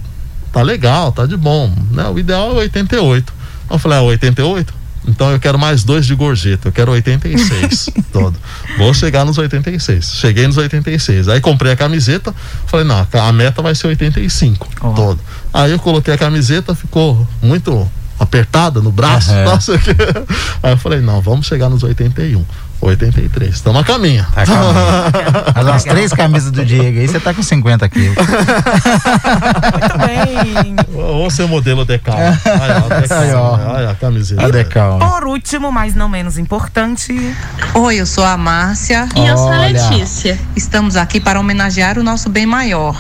tá legal, tá de bom. Né? O ideal é 88. Eu falei, é 88? Então eu quero mais dois de gorjeta, eu quero 86 todo. Vou chegar nos 86. Cheguei nos 86. Aí comprei a camiseta, falei, não, a meta vai ser 85 oh. todo. Aí eu coloquei a camiseta, ficou muito apertada no braço, uhum. nossa, aí eu falei, não, vamos chegar nos 81. 83. Estamos a caminho. Tá a caminho. As três camisas do Diego aí, você tá com 50 quilos. Muito bem. Ou seu modelo Decal. Olha a camiseta. A Decal. Por último, mas não menos importante. Oi, eu sou a Márcia. E eu sou a Letícia. Estamos aqui para homenagear o nosso bem maior.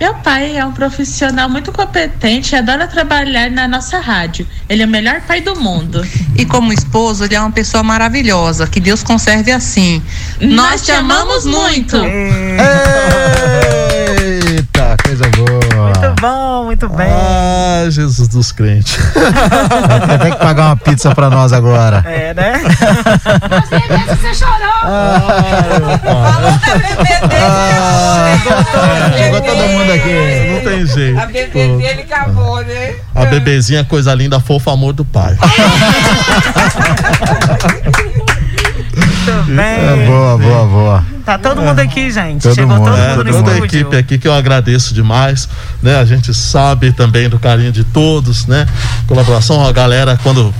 Meu pai é um profissional muito competente e adora trabalhar na nossa rádio. Ele é o melhor pai do mundo. E como esposo, ele é uma pessoa maravilhosa. Que Deus conserve assim. Nós, Nós te amamos muito. Coisa boa. Muito bom, muito bem. Ah, Jesus dos crentes. Vai ter que pagar uma pizza pra nós agora. É, né? Você mesmo, você chorou. Ah, Falou da bebê dele. Ah, chegou todo mundo aqui. Não tem jeito. A bebê dele acabou, né? A bebezinha, coisa linda, fofa, amor do pai. Muito bem. É, boa, boa, boa. Tá todo mundo aqui, gente. Todo Chegou mundo. todo É, mundo no toda a equipe aqui que eu agradeço demais, né? A gente sabe também do carinho de todos, né? Colaboração, a galera quando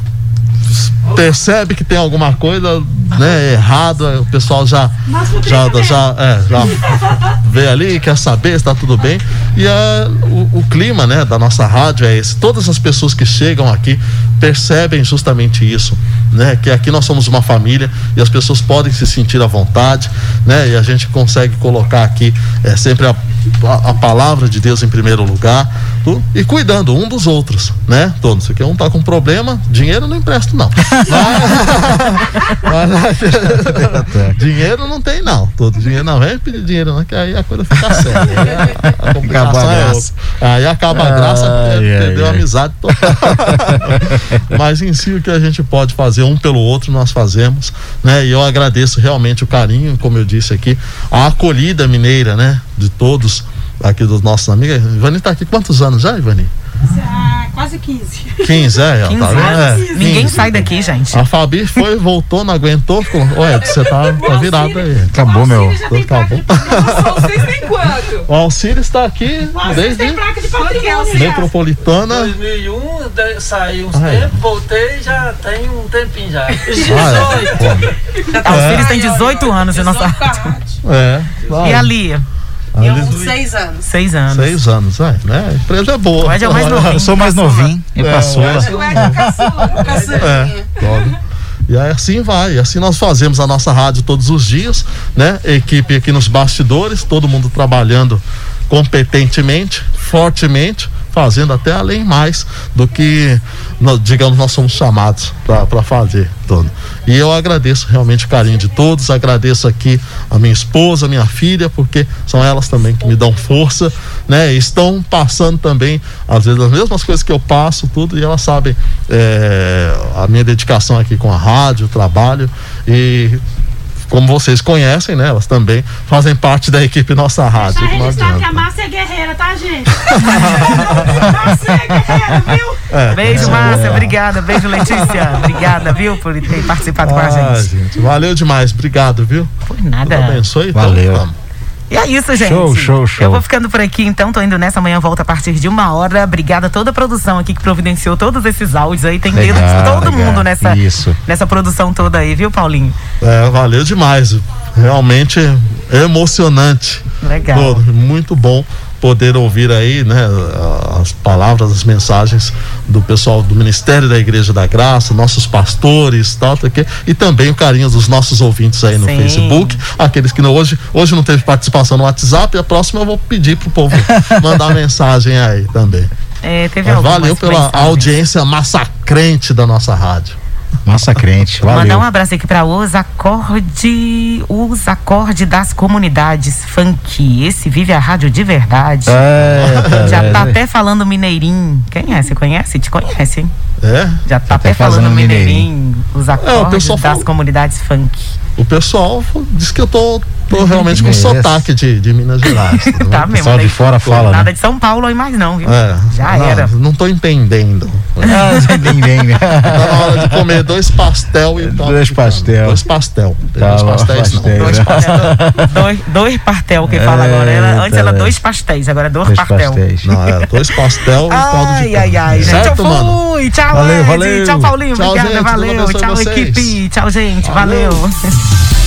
percebe que tem alguma coisa, né, errada, o pessoal já já já, é, já vê ali, quer saber se está tudo bem. E é, o, o clima, né, da nossa rádio é esse. Todas as pessoas que chegam aqui percebem justamente isso, né, que aqui nós somos uma família e as pessoas podem se sentir à vontade, né, e a gente consegue colocar aqui é sempre a, a, a palavra de Deus em primeiro lugar tu- e cuidando um dos outros, né, todos. Se um tá com problema, dinheiro não empresto não. Mas- mas- dinheiro não tem não, todo dinheiro não vem pedir dinheiro não, que aí a coisa fica séria. né? A complicação Acaba a é graça. outra. Aí acaba a graça, Ai, ai, perdeu a amizade total. Mas em si o que a gente pode fazer um pelo outro nós fazemos, né? E eu agradeço realmente o carinho, como eu disse aqui, a acolhida mineira, né? De todos aqui dos nossos amigos. Ivani tá aqui quantos anos já, Ivani? Quase 15. 15, é, ela 15 tá vendo? anos. É, Ninguém 15. sai daqui, gente. A Fabi foi, voltou, não aguentou, ficou. Ué, você tá, tá virado aí. Acabou, meu. tem Acabou. Vocês têm quanto? O Auxílio está aqui desde de patrimônio. Metropolitana. 2001, de- saí uns Ah, é. tempos, voltei já tem um tempinho já. Ah, é. Filhos têm 18 anos de nossa. É. E a Lia? Ali- Seis anos. Seis anos. Seis anos, é, né? A empresa é boa. O Ed é o mais novinho. Eu sou mais novinho e É, passou. o Ed- é caçula, caçulinha. É. E aí assim vai, assim nós fazemos a nossa rádio todos os dias, né? Equipe aqui nos bastidores, todo mundo trabalhando competentemente, fortemente, fazendo até além mais do que, nós, digamos, nós somos chamados para fazer todo. E eu agradeço realmente o carinho de todos, agradeço aqui a minha esposa, a minha filha, porque são elas também que me dão força, né? Estão passando também, às vezes, as mesmas coisas que eu passo, tudo, e elas sabem é, a minha dedicação aqui com a rádio, o trabalho e como vocês conhecem, né? Elas também fazem parte da equipe Nossa Rádio. Deixa registrado que a. Márcia é guerreira, tá, gente? Márcia é guerreira, viu? É, Beijo, é. Márcia. Obrigada. Beijo, Letícia. Obrigada, viu, por ter participado com a Ah, gente. gente, valeu demais, obrigado, viu? Por nada. Deus abençoe. Valeu. Então, vamos. E é isso, gente. Show, show, show. Eu vou ficando por aqui, então. Tô indo nessa manhã, volta a partir de uma hora. Obrigada a toda a produção aqui que providenciou todos esses áudios aí. Tem dedo de Legal, todo legal. mundo nessa, Isso. nessa produção toda aí, viu, Paulinho? É, valeu demais. Realmente emocionante. Legal. Pô, muito bom poder ouvir aí, né, as palavras, as mensagens do pessoal do Ministério da Igreja da Graça, nossos pastores, tal, tal, que, e também o carinho dos nossos ouvintes aí no Sim. Facebook, aqueles que não, hoje, hoje não teve participação no WhatsApp, e a próxima eu vou pedir pro povo mandar mensagem aí também. É, teve Mas valeu pela mensagens. audiência massacrente da nossa rádio. Massa crente, Mandar valeu. um abraço aqui para os acorde, os acorde das comunidades funk. Esse vive a rádio de verdade. É, Já tá é. até falando mineirinho. Quem é? Você conhece? Te conhece, hein? É? Já tá Até até falando fazendo mineirinho. Os acordes pessoal das fala- comunidades funk. O pessoal diz que eu tô, tô realmente com sotaque de, de Minas Gerais. tá mesmo. pessoal de né? fora fala, Nada né? de São Paulo aí mais não, viu? É, Já não, era. Não tô entendendo. Ah, você entendeu, né? Tá na hora de comer dois pastel e tal. Dois pastel. Dois pastel. Tá dois pastéis não. pastel. Dois pastéis. dois, dois partel que fala agora. Ela- antes era dois pastéis, agora é dois, Dois partel. pastéis. Não, é dois pastel e caldo de Ai, ai, ai, gente. Certo, eu mano? fui. Tchau, Valeu, valeu. Tchau, Paulinho. Tchau, Obrigada, gente. Valeu. Tchau, vocês. equipe. Tchau, gente. Valeu. valeu.